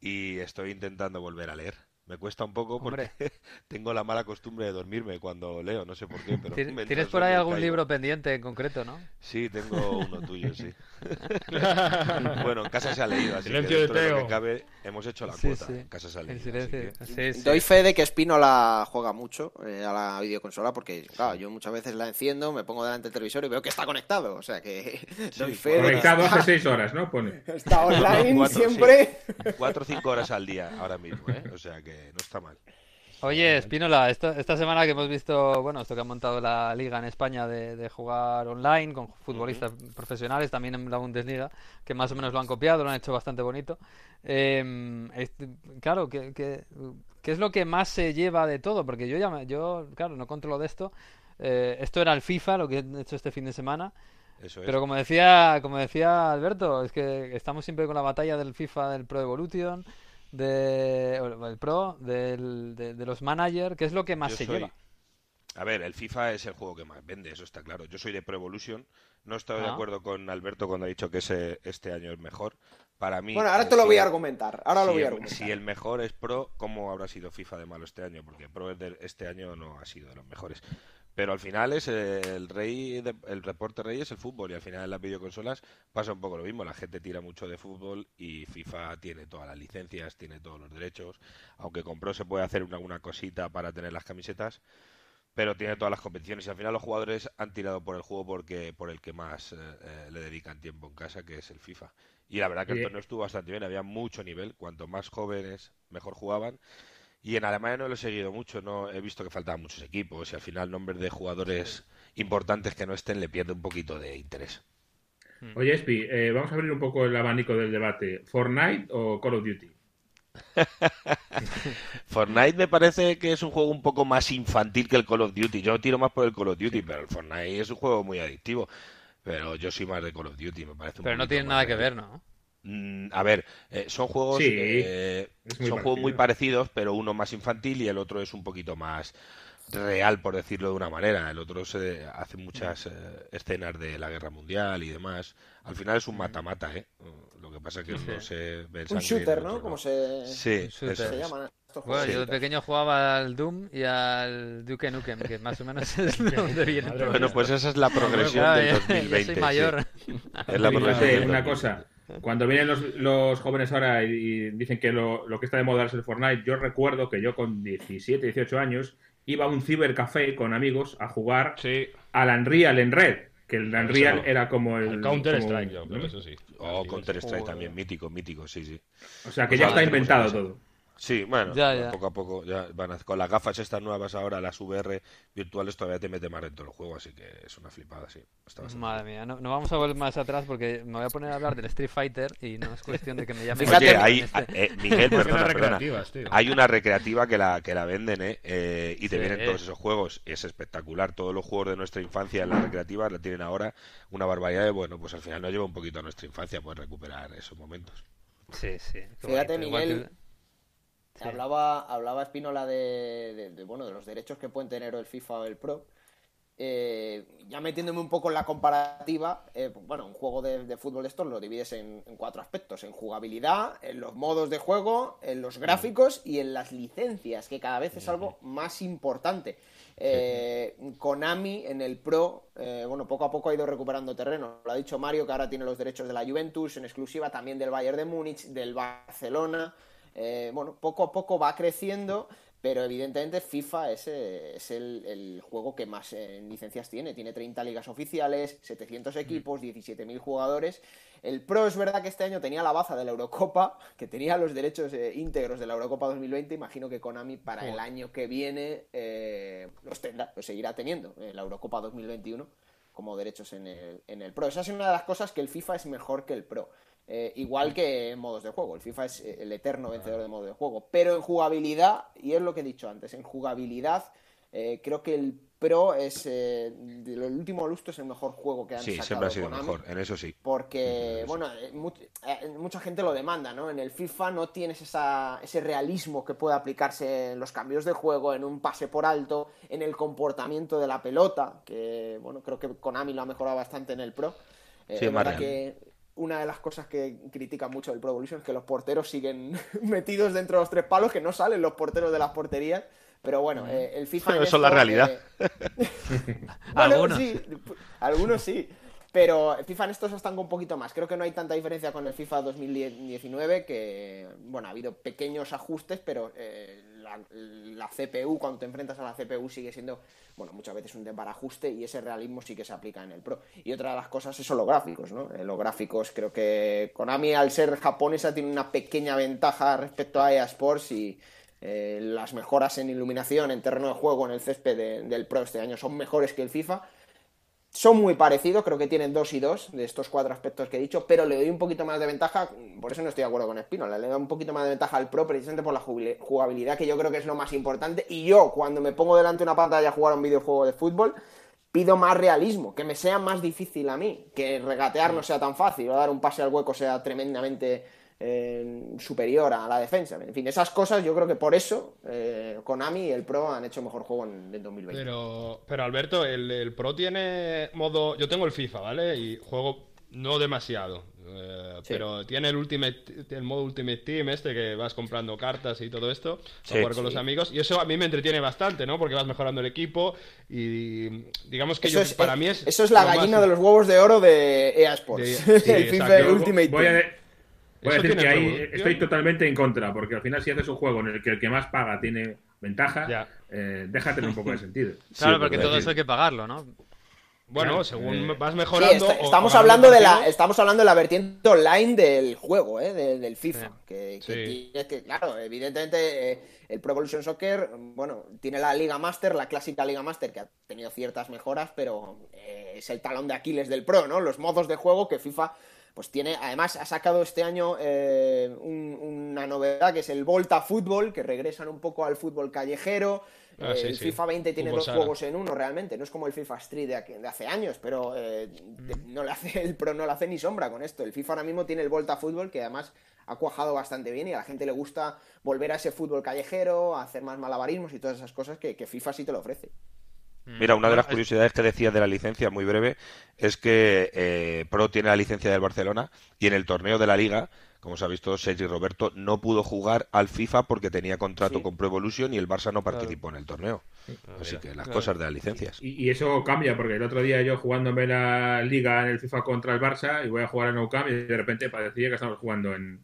S9: y estoy intentando volver a leer. Me cuesta un poco porque tengo la mala costumbre de dormirme cuando leo, no sé por qué. Pero
S3: ¿Tienes por ahí algún libro pendiente en concreto, no?
S9: Sí, tengo uno tuyo, sí. bueno, en casa se ha leído, así que dentro de, lo que cabe hemos hecho la cuota. En casa se ha leído.
S8: Doy fe de que Spino la juega mucho eh, a la videoconsola porque, claro, yo muchas veces la enciendo, me pongo delante del televisor y veo que está conectado. O sea que
S4: doy fe Conectado hace seis horas, ¿no? Pone.
S8: Está online siempre.
S9: Cuatro o cinco horas al día ahora mismo, ¿eh? O sea que no está mal.
S3: Oye, Espínola, esta, semana que hemos visto, bueno, esto que ha montado la liga en España de, jugar online con futbolistas profesionales, también en la Bundesliga, que más o menos lo han copiado, lo han hecho bastante bonito. Em, claro, ¿qué, qué, es lo que más se lleva de todo? Porque yo ya, yo, claro, no controlo de esto. Eh, esto era el FIFA, lo que he hecho este fin de semana. Pero como decía, como decía Alberto, es que estamos siempre con la batalla del FIFA, del Pro Evolution de, el Pro, del, de, los managers, ¿qué es lo que más se lleva?
S9: A ver, el FIFA es el juego que más vende, eso está claro. Yo soy de Pro Evolution. No estoy de ah. acuerdo con Alberto cuando ha dicho que ese, este año es mejor. Para mí.
S8: Bueno, ahora te lo voy a argumentar. Ahora lo voy a argumentar.
S9: Si el mejor es Pro, ¿cómo habrá sido FIFA de malo este año? Porque Pro este año no ha sido de los mejores. Pero al final es el rey, el reporte rey es el fútbol y al final en las videoconsolas pasa un poco lo mismo. La gente tira mucho de fútbol y FIFA tiene todas las licencias, tiene todos los derechos. Aunque compró se puede hacer una, cosita para tener las camisetas, pero tiene todas las competiciones y al final los jugadores han tirado por el juego porque por el que más eh, eh, le dedican tiempo en casa, que es el FIFA. Y la verdad que el torneo estuvo bastante bien, había mucho nivel. Cuanto más jóvenes, mejor jugaban. Y en Alemania no lo he seguido mucho, no he visto que faltaban muchos equipos y al final nombres de jugadores importantes que no estén le pierde un poquito de interés.
S4: Hmm. Oye, Espi, eh, vamos a abrir un poco el abanico del debate. ¿Fortnite o Call of Duty?
S9: Fortnite me parece que es un juego un poco más infantil que el Call of Duty. Yo tiro más por el Call of Duty, pero el Fortnite es un juego muy adictivo. Pero yo soy más de Call of Duty, me parece.
S3: Pero no tiene nada que ver, ¿no?
S9: Mm, a ver, eh, son juegos, eh, son juegos muy parecidos, pero uno más infantil y el otro es un poquito más real, por decirlo de una manera. El otro se hace muchas eh, escenas de la guerra mundial y demás. Al final es un mata-mata, ¿eh? Lo que pasa es que no se ve
S8: Un shooter, ¿no? Como se,
S9: sí,
S8: se llaman.
S3: Bueno, yo de pequeño jugaba al Doom y al Duke Nukem, que más o menos es donde viene.
S9: Bueno, pues esa es la progresión del 2020.
S3: Yo soy mayor.
S4: Es la progresión. una cosa, cuando vienen los, jóvenes ahora y, dicen que lo, que está de moda es el Fortnite, yo recuerdo que yo con 17, 18 años iba a un cibercafé con amigos a jugar al Unreal en red. Que el Unreal era como el.
S5: Counter Strike, eso sí.
S9: O Counter Strike también, mítico, mítico, sí, sí.
S4: O sea que ya está inventado todo.
S9: Sí, bueno,
S3: Ya, ya.
S9: poco a poco ya van a- con las gafas estas nuevas ahora, las VR virtuales todavía te mete más dentro del juego, así que es una flipada, sí. Está bastante
S3: Madre mía, no, no vamos a volver más atrás porque me voy a poner a hablar del Street Fighter y no es cuestión de que me llame.
S9: Oye, hay,
S3: este-
S9: eh, Miguel, perdona, perdona. Hay una recreativa que la, que la venden, ¿eh? Eh, y te
S3: Sí.
S9: vienen todos esos juegos. Es espectacular. Todos los juegos de nuestra infancia en la recreativa la tienen ahora. Una barbaridad de, bueno, pues al final nos lleva un poquito a nuestra infancia, pues recuperar esos momentos.
S3: Sí, sí.
S8: Fíjate, Miguel,
S3: que- Sí.
S8: Hablaba, hablaba Espínola de, de- de, bueno, de los derechos que pueden tener el FIFA o el Pro. Eh, ya metiéndome un poco en la comparativa, eh, bueno, un juego de, de fútbol de estos lo divides en, en cuatro aspectos: en jugabilidad, en los modos de juego, en los gráficos y en las licencias, que cada vez es algo más importante. Eh, Konami en el Pro, eh, bueno, poco a poco ha ido recuperando terreno. Lo ha dicho Mario, que ahora tiene los derechos de la Juventus en exclusiva, también del Bayern de Múnich, del Barcelona. Eh, bueno, poco a poco va creciendo, pero evidentemente FIFA es, eh, es el, el juego que más eh, licencias tiene. Tiene 30 ligas oficiales, 700 equipos, 17.000 jugadores. El Pro es verdad que este año tenía la baza de la Eurocopa, que tenía los derechos eh, íntegros de la Eurocopa 2020. Imagino que Konami para el año que viene los tendrá, los seguirá teniendo, la Eurocopa 2021 como derechos en el, en el Pro. Esa es una de las cosas que el FIFA es mejor que el Pro. Eh, igual que en modos de juego. El FIFA es eh, el eterno vencedor de modos de juego. Pero en jugabilidad, y es lo que he dicho antes, en jugabilidad eh, creo que el Pro es, eh, de los últimos lustros, el mejor juego que han
S9: Sí,
S8: sacado
S9: siempre ha sido
S8: Konami.
S9: mejor, en eso sí.
S8: Porque, bueno, mu- mucha gente lo demanda, ¿no? En el FIFA no tienes esa, ese realismo que puede aplicarse en los cambios de juego, en un pase por alto, en el comportamiento de la pelota, que, bueno, creo que Konami lo ha mejorado bastante en el Pro. Eh,
S9: Sí,
S8: es verdad que una de las cosas que critica mucho el Pro Evolution es que los porteros siguen metidos dentro de los tres palos, que no salen los porteros de las porterías. Pero bueno, eh, el FIFA.
S9: Eso es la realidad.
S8: eh, bueno,
S3: Algunos.
S8: sí, algunos sí. Pero FIFA en esto se estanca un poquito más. Creo que no hay tanta diferencia con el FIFA 2019, que, bueno, ha habido pequeños ajustes, pero eh, la, CPU, cuando te enfrentas a la CPU, sigue siendo, bueno, muchas veces un desbarajuste y ese realismo sí que se aplica en el Pro. Y otra de las cosas son los gráficos, ¿no? Eh, los gráficos, creo que Konami, al ser japonesa, tiene una pequeña ventaja respecto a EA Sports y eh, las mejoras en iluminación, en terreno de juego, en el césped de- del Pro este año son mejores que el FIFA. Son muy parecidos, creo que tienen dos y dos de estos cuatro aspectos que he dicho, pero le doy un poquito más de ventaja, por eso no estoy de acuerdo con Espino, le doy un poquito más de ventaja al Pro precisamente por la jugabilidad, que yo creo que es lo más importante. Y yo, cuando me pongo delante de una pantalla a jugar a un videojuego de fútbol, pido más realismo, que me sea más difícil a mí, que regatear no sea tan fácil, o dar un pase al hueco sea tremendamente eh, superior a la defensa. En fin, esas cosas yo creo que por eso eh, Konami y el Pro han hecho mejor juego en, en 2020.
S5: Pero, pero Alberto, el, el Pro tiene modo. Yo tengo el FIFA, ¿vale? Y juego no demasiado. eh,
S8: Sí.
S5: Pero tiene el Ultimate, el modo Ultimate Team este que vas comprando cartas y todo esto para
S9: Sí.
S5: jugar con los amigos. Y eso a mí me entretiene bastante, ¿no? Porque vas mejorando el equipo y digamos que
S8: Eso
S5: yo,
S8: es,
S5: para
S8: eh,
S5: mí es.
S8: eso es la
S5: más-
S8: gallina de los huevos de oro de EA Sports.
S5: De- sí,
S8: el FIFA Ultimate
S4: Voy a,
S8: Team.
S4: Voy a decir que ahí
S5: evolución.
S4: estoy totalmente en contra, porque al final si haces un juego en el que el que más paga tiene ventaja,
S5: Ya.
S4: eh, deja tener un poco de sentido.
S3: Claro,
S9: Sí,
S3: porque todo
S9: decir-
S3: eso hay que pagarlo, ¿no?
S5: Bueno,
S4: Claro,
S5: según
S4: eh,
S5: vas
S8: Sí,
S5: mejorando.
S8: está- estamos
S5: o
S8: hablando de la estamos hablando de la vertiente online del juego, ¿eh? de- del FIFA,
S3: Sí.
S8: que, que
S5: Sí.
S8: tiene que- claro, evidentemente eh, el Pro Evolution Soccer, bueno, tiene la Liga Master, la clásica Liga Master que ha tenido ciertas mejoras, pero eh, es el talón de Aquiles del Pro, ¿no? Los modos de juego que FIFA pues tiene, además ha sacado este año eh, un- una novedad que es el Volta Fútbol, que regresan un poco al fútbol callejero.
S5: Ah,
S8: Eh,
S5: sí,
S8: el
S5: sí.
S8: FIFA 20 tiene
S5: Fútbol
S8: dos juegos en uno realmente, no es como el FIFA Street de, hace años, pero eh, de- no le hace el Pro no le hace ni sombra con esto. El FIFA ahora mismo tiene el Volta Fútbol que además ha cuajado bastante bien y a la gente le gusta volver a ese fútbol callejero, a hacer más malabarismos y todas esas cosas que, que FIFA sí te lo ofrece.
S9: Mira, una de las curiosidades que decía de la licencia, muy breve, es que eh, Pro tiene la licencia del Barcelona y en el torneo de la Liga, como sabéis todos, Sergi Roberto no pudo jugar al FIFA porque tenía contrato
S8: Sí.
S9: con Pro Evolution y el Barça no participó en el torneo. Así que las cosas de las licencias.
S4: Y, y eso cambia, porque el otro día yo jugándome la liga en el FIFA contra el Barça y voy a jugar a Nou Camp y de repente parecía que estamos jugando en,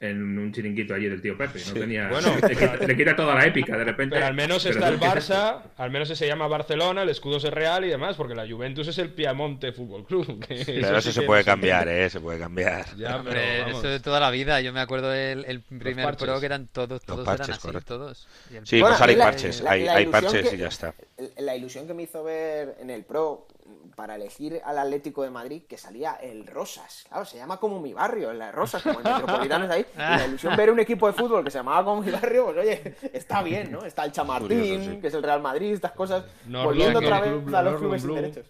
S4: en un chiringuito allí del tío Pepe. No
S5: Sí.
S4: tenía,
S5: Bueno,
S4: le, quita, le quita toda la épica de repente.
S5: Pero al menos
S4: Pero
S5: está el. Barça, al menos se llama Barcelona, el escudo es Real y demás, porque la Juventus es el Piamonte Fútbol Club. que
S9: Pero eso
S5: sí
S9: se puede cambiar, ¿eh? Se puede cambiar.
S5: Ya,
S3: Hombre,
S5: pero
S3: eso de toda la vida. Yo me acuerdo del el primer pro que eran todos, todos
S9: parches,
S3: eran así,
S9: correcto.
S3: todos. El-
S9: Sí,
S8: Bueno,
S9: pues ahora hay
S8: la-
S9: parches,
S8: la-
S9: hay,
S8: la
S9: hay parches
S8: que-
S9: y ya está.
S8: La ilusión que me hizo ver en el Pro para elegir al Atlético de Madrid que salía el Rosas. Claro, se llama como mi barrio, el Rosas, como el Metropolitano es ahí. Y la ilusión ver un equipo de fútbol que se llamaba como mi barrio, pues oye, está bien, ¿no? Está el Chamartín,
S9: Curioso, sí.
S8: que es el Real Madrid, estas cosas. Volviendo otra vez
S5: club-
S8: a los clubes sin derechos.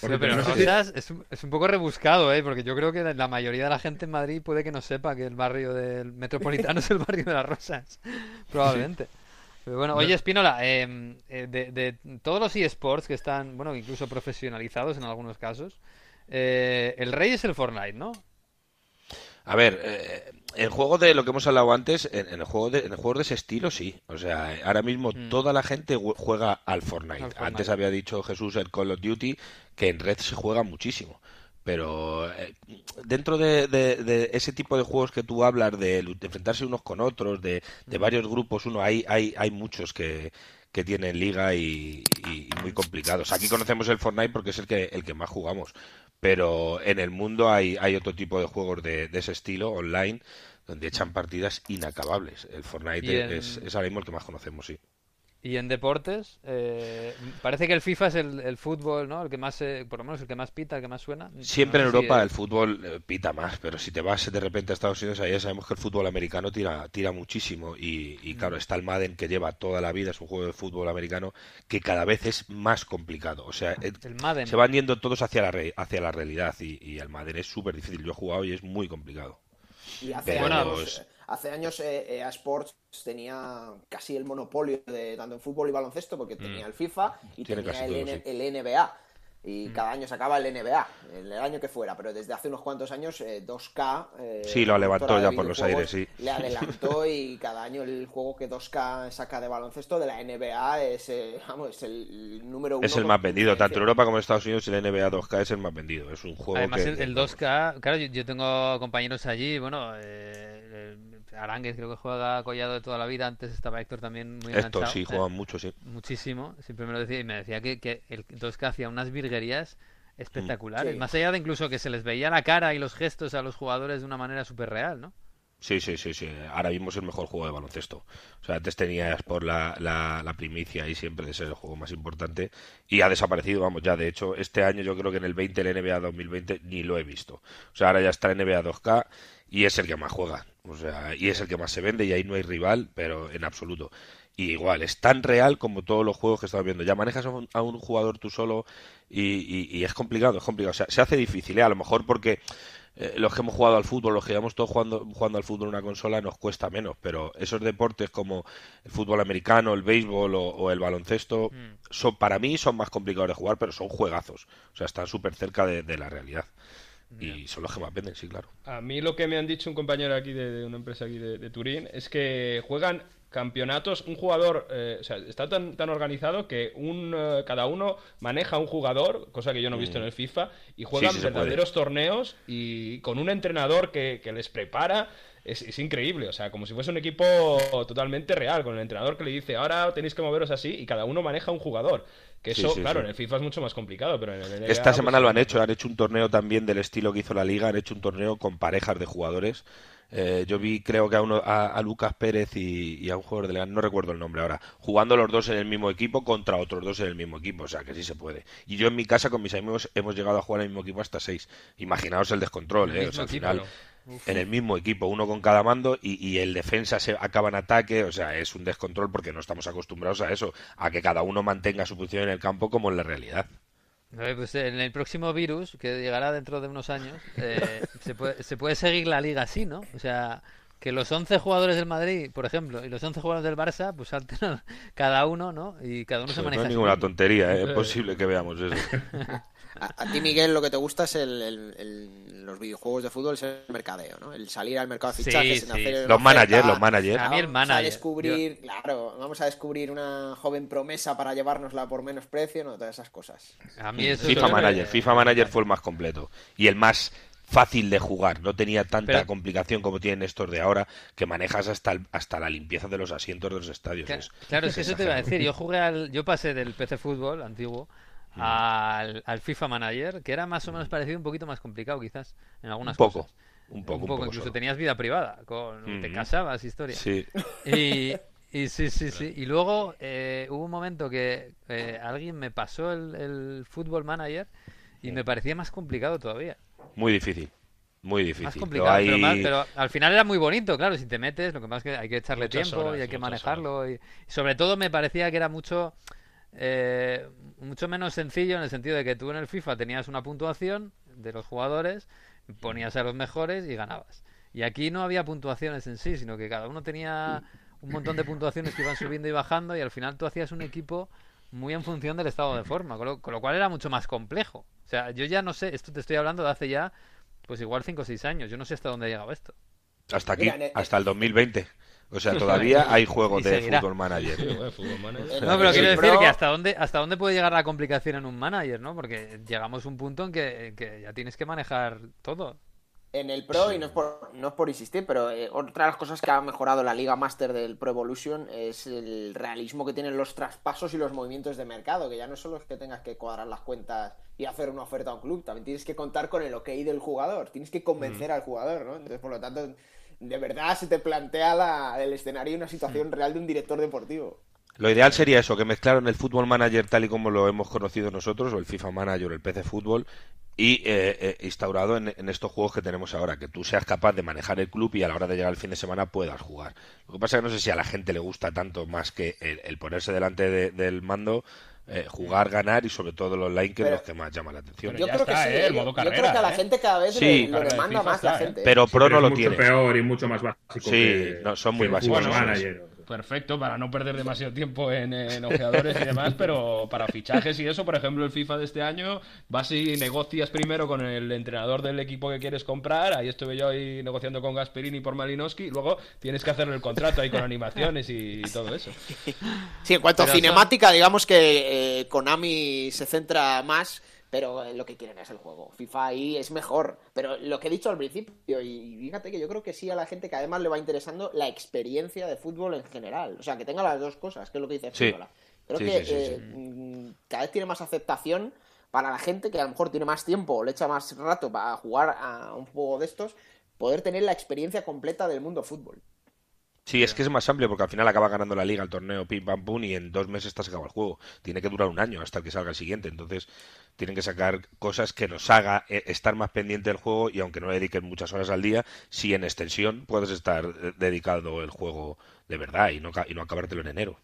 S3: Pero
S4: no sé si-
S3: Rosas es, un- es un poco rebuscado, ¿eh? Porque yo creo que la mayoría de la gente en Madrid puede que no sepa que el barrio del Metropolitano es el barrio de las Rosas. Probablemente. Pero bueno, oye, Espínola, eh, eh, de, de todos los eSports que están, bueno, incluso profesionalizados en algunos casos, eh, el rey es el Fortnite, ¿no?
S9: A ver, eh, el juego de lo que hemos hablado antes, en, en el juego de, en el juego de ese estilo, sí. O sea, ahora mismo
S3: Mm.
S9: toda la gente jue- juega al Fortnite.
S3: Al Fortnite.
S9: Antes había dicho Jesús el Call of Duty, que en red se juega muchísimo. Pero eh, dentro de, de- de ese tipo de juegos que tú hablas, de, enfrentarse unos con otros, de, varios grupos, uno hay, hay, hay muchos que, que tienen liga y, muy complicados. Aquí conocemos el Fortnite porque es el que, el que más jugamos. Pero en el mundo hay, hay otro tipo de juegos de, de ese estilo, online, donde echan partidas inacabables. El Fortnite es, es ahora mismo el que más conocemos, sí.
S3: Y en deportes, eh, parece que el FIFA es el, el fútbol, ¿no? El que más, eh, por lo menos el que más pita, el que más suena.
S9: Siempre
S3: No
S9: en
S3: si,
S9: Europa el fútbol eh, pita más, pero si te vas de repente a Estados Unidos, ahí ya sabemos que el fútbol americano tira, tira muchísimo. Y, y
S3: Mm.
S9: claro, está el Madden que lleva toda la vida, es un juego de fútbol americano que cada vez es más complicado. O sea, eh,
S3: El Madden.
S9: se van yendo todos hacia la, re- hacia la realidad y, y el Madden es súper difícil. Yo he jugado y es muy complicado.
S8: Y hace
S9: Pero
S8: años, hace años eh, EA Sports tenía casi el monopolio de tanto en fútbol y baloncesto porque tenía el FIFA y
S9: Mm. Tiene
S8: tenía el,
S9: todo,
S8: N-
S9: sí.
S8: el NBA. Y cada año sacaba el NBA, el año que fuera, pero desde hace unos cuantos años eh, 2K... eh,
S9: Sí, lo levantó ya por los aires, sí.
S8: Le adelantó y cada año el juego que 2K saca de baloncesto de la NBA es, eh, vamos, es el número uno.
S9: Es el más vendido, tanto en. Europa como en Estados Unidos, el NBA 2K es el más vendido. Es un juego
S3: Además,
S9: que...
S3: el, el 2K, claro, yo, yo tengo compañeros allí, bueno, eh, eh, Arangues creo que juega Collado de toda la vida, antes estaba Héctor también muy
S9: Esto
S3: enganchado,
S9: sí,
S3: eh,
S9: juegan mucho, sí.
S3: muchísimo, siempre me lo decía y me decía que, que el 2K hacía unas virguerías espectaculares,
S8: Sí.
S3: más allá de incluso que se les veía la cara y los gestos a los jugadores de una manera súper real, ¿no?
S9: Sí, sí, sí, sí. Ahora mismo es el mejor juego de baloncesto. O sea, antes tenías por la, la, la primicia y siempre de ser el juego más importante y ha desaparecido, vamos, ya de hecho, este año yo creo que en el 20, el NBA 2020, ni lo he visto. O sea, ahora ya está el NBA 2K y es el que más juega. O sea, y es el que más se vende y ahí no hay rival, pero en absoluto. Y igual, es tan real como todos los juegos que estamos viendo. Ya manejas a un, a un jugador tú solo y, y- y es complicado, es complicado. O sea, se hace difícil, ¿eh? A lo mejor porque eh, los que hemos jugado al fútbol, los que llevamos todos jugando, jugando al fútbol en una consola, nos cuesta menos. Pero esos deportes como el fútbol americano, el béisbol o, o el baloncesto,
S3: Mm.
S9: son para mí son más complicados de jugar, pero son juegazos. O sea, están súper cerca de, de la realidad. Y son los que más venden, sí, claro.
S5: A mí lo que me han dicho un compañero aquí de, de una empresa aquí de, de Turín es que juegan campeonatos, un jugador, eh, o sea, está tan, tan organizado que un eh, cada uno maneja un jugador, cosa que yo no he visto en el FIFA, y juegan
S9: Mm. sí
S5: verdaderos torneos y con un entrenador que, que les prepara. Es, es increíble, o sea, como si fuese un equipo totalmente real, con el entrenador que le dice, ahora tenéis que moveros así, y cada uno maneja un jugador. Que eso,
S9: sí,
S5: claro,
S9: sí.
S5: en el FIFA es mucho más complicado, pero en el NBA,
S9: Esta
S5: pues,
S9: semana lo han hecho, han hecho un torneo también del estilo que hizo la liga, han hecho un torneo con parejas de jugadores. Eh, yo vi, creo que a, uno, a, a Lucas Pérez y, y a un jugador de León, no recuerdo el nombre ahora, jugando los dos en el mismo equipo contra otros dos en el mismo equipo, o sea que sí se puede. Y yo en mi casa con mis amigos hemos llegado a jugar en el mismo equipo hasta seis. Imaginaos el descontrol,
S3: El
S9: ¿eh? O sea, al
S3: equipo,
S9: final, en el mismo equipo, uno con cada mando y, y el defensa se acaba en ataque, o sea, es un descontrol porque no estamos acostumbrados a eso, a que cada uno mantenga su posición en el campo como en la realidad.
S3: Pues en el próximo virus, que llegará dentro de unos años, eh, se, puede, se puede seguir la liga así, ¿no? O sea, que los 11 jugadores del Madrid, por ejemplo, y los 11 jugadores del Barça, pues salten cada uno, ¿no? Y cada uno se maneja
S9: no es ninguna tontería, ¿eh? es posible que veamos eso.
S8: A, a ti, Miguel, lo que te gusta es el, el- el- los videojuegos de fútbol, es el mercadeo, ¿no? El salir al mercado de
S3: Sí,
S8: fichajes,
S3: sí.
S8: en hacer
S9: Los managers, los managers.
S3: A mí el
S8: Vamos
S3: manager.
S8: a descubrir, claro, vamos a descubrir una joven promesa para llevárnosla por menos precio, no, todas esas cosas.
S3: A mí eso es
S9: FIFA
S3: que-
S9: Manager, FIFA Manager fue el más completo y el más fácil de jugar, no tenía tanta complicación como tienen estos de ahora, que manejas hasta, hasta la limpieza de los asientos de los estadios.
S3: Claro, es, que eso te iba a decir, yo jugué al, yo pasé del PC Fútbol antiguo al, FIFA Manager, que era más o menos parecido, un poquito más complicado quizás, en algunas
S9: un poco.
S3: Cosas.
S9: Un poco, un poco,
S3: incluso tenías vida privada, con, te casabas, historia.
S9: Sí.
S3: Y, y sí, sí, sí. Y luego eh, hubo un momento que eh, alguien me pasó el, el Football Manager y me parecía más complicado todavía.
S9: Muy difícil. Muy difícil.
S3: Más complicado, pero, al final era muy bonito, claro, si te metes, lo que más es que hay que echarle tiempo y hay que manejarlo. Y, sobre todo me parecía que era mucho, eh, mucho menos sencillo en el sentido de que tú en el FIFA tenías una puntuación de los jugadores, ponías a los mejores y ganabas. Y aquí no había puntuaciones en sí, sino que cada uno tenía un montón de puntuaciones que iban subiendo y bajando y al final tú hacías un equipo muy en función del estado de forma, con lo, con lo cual era mucho más complejo. O sea, yo ya no sé, esto te estoy hablando de hace ya pues igual 5 o 6 años. Yo no sé hasta dónde ha llegado esto.
S9: Hasta aquí, hasta el 2020. O sea, todavía hay juegos de Football Manager.
S3: no, pero quiero decir que hasta dónde, hasta dónde puede llegar la complicación en un manager, ¿no? Porque llegamos a un punto en que, que ya tienes que manejar todo
S8: en el Pro, y no es por, no es por insistir, pero eh, otra de las cosas que ha mejorado la Liga Master del Pro Evolution es el realismo que tienen los traspasos y los movimientos de mercado, que ya no solo es que tengas que cuadrar las cuentas y hacer una oferta a un club, también tienes que contar con el ok del jugador, tienes que convencer mm. al jugador, ¿no? Entonces, por lo tanto, de verdad se te plantea la, el escenario y una situación mm. real de un director deportivo.
S9: Lo ideal sería eso, que mezclaron el Football Manager tal y como lo hemos conocido nosotros, o el FIFA Manager, o el PC Fútbol, y eh, eh, instaurado en, estos juegos que tenemos ahora, que tú seas capaz de manejar el club y a la hora de llegar al fin de semana puedas jugar. Lo que pasa es que no sé si a la gente le gusta tanto más que el, ponerse delante del mando, eh, jugar, ganar y sobre todo los online que es lo que más llama la atención.
S8: Yo creo que sí, yo, creo que a la gente cada vez le, lo demanda más la gente.
S9: Pero Pro no lo
S4: mucho
S9: tiene.
S4: peor y mucho más básico.
S9: Sí, no, son muy básicos
S5: perfecto para no perder demasiado tiempo en, en ojeadores y demás, pero para fichajes y eso, por ejemplo, el FIFA de este año, vas y negocias primero con el entrenador del equipo que quieres comprar, ahí estuve yo ahí negociando con Gasperini por Malinowski, y luego tienes que hacerle el contrato ahí con animaciones y, todo eso.
S8: Sí, en cuanto a cinemática, digamos que eh, Konami se centra más pero lo que quieren es el juego. FIFA ahí es mejor. Pero lo que he dicho al principio, y fíjate que yo creo que sí a la gente que además le va interesando la experiencia de fútbol en general. O sea, que tenga las dos cosas, que es lo que dice
S9: sí.
S8: Creo que eh, mm, cada vez tiene más aceptación para la gente que a lo mejor tiene más tiempo o le echa más rato para jugar a un juego de estos, poder tener la experiencia completa del mundo fútbol.
S9: Sí, es que es más amplio porque al final acaba ganando la liga, el torneo, pim pam pum, y en dos meses está acaba el juego. Tiene que durar un año hasta que salga el siguiente. Entonces, tienen que sacar cosas que nos haga eh, estar más pendiente del juego y aunque no le dediquen muchas horas al día, si en extensión puedes estar eh, dedicado el juego de verdad y no, y no acabártelo en enero.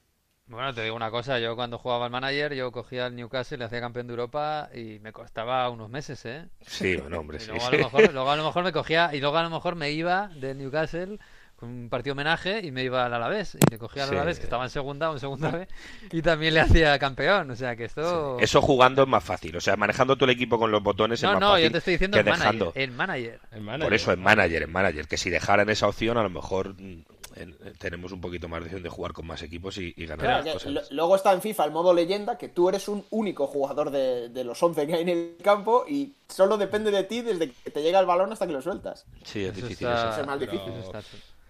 S3: Bueno, te digo una cosa, yo cuando jugaba al manager, yo cogía al Newcastle, le hacía campeón de Europa y me costaba unos meses, ¿eh?
S9: Sí, bueno, hombre, sí.
S3: Luego a, lo mejor, luego a lo mejor me cogía, y luego a lo mejor me iba del Newcastle un partido homenaje y me iba al Alavés. Y le cogía al Alavés que estaba en segunda o en segunda B y también le hacía campeón. O sea que esto
S9: eso jugando es más fácil. O sea manejando todo el equipo con los botones
S3: no,
S9: es más
S3: no,
S9: fácil
S3: yo te estoy diciendo
S9: que
S3: el
S9: dejando.
S3: manager, el manager.
S9: por eso en manager en manager. Que si dejaran esa opción a lo mejor mm, tenemos un poquito más de opción de jugar con más equipos y, ganar
S8: luego está en FIFA el modo leyenda que tú eres un único jugador de, de los 11 que hay en el campo y solo depende de ti desde que te llega el balón hasta que lo sueltas.
S9: Sí es difícil
S8: eso, es más difícil.
S3: pero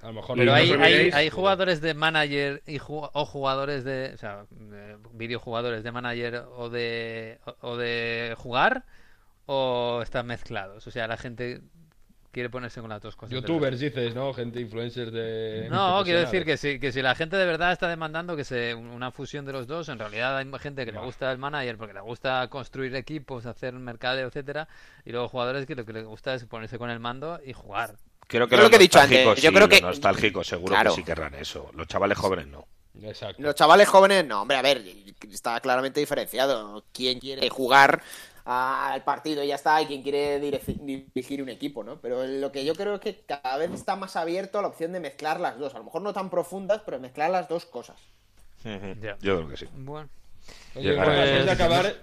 S3: hay, hay, hay, jugadores de manager y o jugadores de. O sea, videojugadores de manager o de, o de jugar o están mezclados. O sea, la gente quiere ponerse con las dos cosas.
S5: Youtubers dices, ¿no? Gente influencers de...
S3: No, quiero decir que si, que si la gente de verdad está demandando que se una fusión de los dos, en realidad hay gente que le gusta el manager porque le gusta construir equipos, hacer mercadeo, etcétera, y luego jugadores que lo que les gusta es ponerse con el mando y jugar.
S9: Creo que, lo que he dicho antes. Yo creo que nostálgicos seguro que sí querrán eso. Los chavales jóvenes no.
S8: Exacto. Los chavales jóvenes no, hombre, a ver, está claramente diferenciado. ¿Quién quiere jugar al partido y ya está, y quien quiere dirigir un equipo, ¿no? Pero lo que yo creo es que cada vez está más abierto a la opción de mezclar las dos. A lo mejor no tan profundas, pero mezclar las dos cosas.
S9: Yo creo que sí.
S3: Bueno.
S5: Oye, pues, de acabar...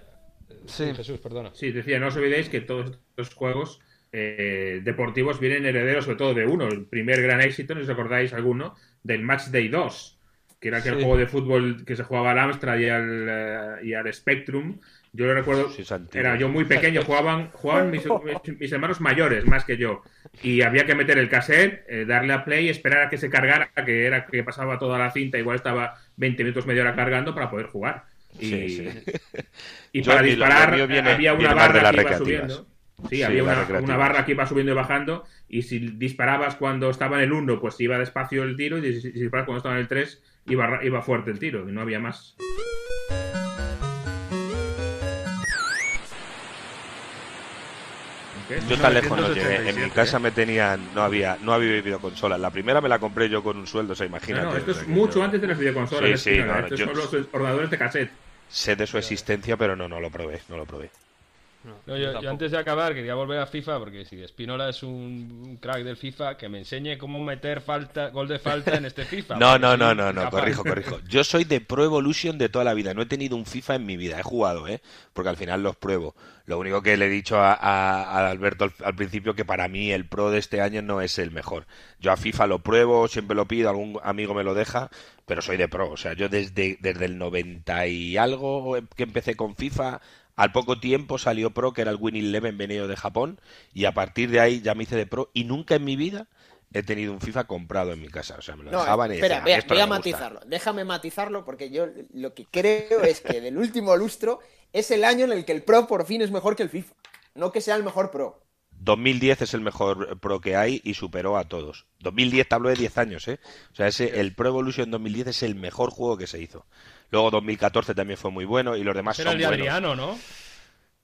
S5: Sí. Jesús, perdona.
S4: Sí, decía, no os olvidéis que todos estos juegos eh, deportivos vienen herederos sobre todo de uno. El primer gran éxito, no os acordáis alguno, del Match Day 2, que era aquel juego de fútbol que se jugaba al Amstrad y al, eh, y al Spectrum, Yo lo recuerdo,
S9: Sí,
S4: era yo muy pequeño, jugaban, jugaban mis, mis- mis hermanos mayores más que yo. Y había que meter el cassette, eh, darle a play esperar a que se cargara, que era que pasaba toda la cinta, igual estaba 20 minutos, media hora cargando para poder jugar. Y,
S9: Sí, sí.
S4: y
S9: Yo,
S4: para disparar
S9: viene-
S4: había una
S9: de
S4: barra
S9: las
S4: que iba
S9: recreativas.
S4: subiendo. Sí,
S9: Sí,
S4: había una, barra que iba subiendo y bajando. Y si disparabas cuando estaba en el 1, pues iba despacio el tiro. Y si disparabas cuando estaba en el 3, iba, iba fuerte el tiro. Y no había más.
S9: Yo tan lejos no llegué. En mi
S4: 1987,
S9: casa
S4: ¿eh?
S9: me tenían, no había, no había videoconsolas. La primera me la compré yo con un sueldo, o sea,
S4: No,
S9: imagínate.
S4: no, esto
S9: o
S4: es
S9: sea,
S4: mucho
S9: yo
S4: antes de las videoconsolas.
S9: Sí,
S4: de
S9: sí,
S4: Spinola,
S9: no, no,
S4: Estos
S9: yo-
S4: son los ordenadores de cassette.
S9: Sé de su existencia, pero no, no lo probé, no lo probé.
S5: No, yo, yo antes de acabar quería volver a FIFA porque si Espinola es un un crack del FIFA, que me enseñe cómo meter falta, gol de falta en este FIFA.
S9: No, no, no, no, no, corrijo, corrijo. Yo soy de Pro Evolution de toda la vida. No he tenido un FIFA en mi vida. He jugado, ¿eh? Porque al final los pruebo. Lo único que le he dicho a, a- a Alberto al, al principio que para mí el Pro de este año no es el mejor. Yo a FIFA lo pruebo, siempre lo pido, algún amigo me lo deja, pero soy de Pro. O sea, yo desde, desde el 90 y algo que empecé con FIFA, al poco tiempo salió Pro, que era el Win Eleven venido de Japón, y a partir de ahí ya me hice de Pro y nunca en mi vida he tenido un FIFA comprado en mi casa. O sea, me lo
S8: No,
S9: dejaban y
S8: espera,
S9: decían,
S8: voy a,
S9: "Esto
S8: voy
S9: no
S8: a
S9: me gusta".
S8: matizarlo. Déjame matizarlo porque yo lo que creo es que del último lustro es el año en el que el Pro por fin es mejor que el FIFA. No que sea el mejor Pro.
S9: 2010 es el mejor Pro que hay y superó a todos. 2010 te hablo de 10 años, ¿eh? O sea, ese, el Pro Evolution 2010 es el mejor juego que se hizo. Luego 2014 también fue muy bueno y los demás
S5: era
S9: son
S5: el de
S9: buenos.
S5: Adriano, ¿no?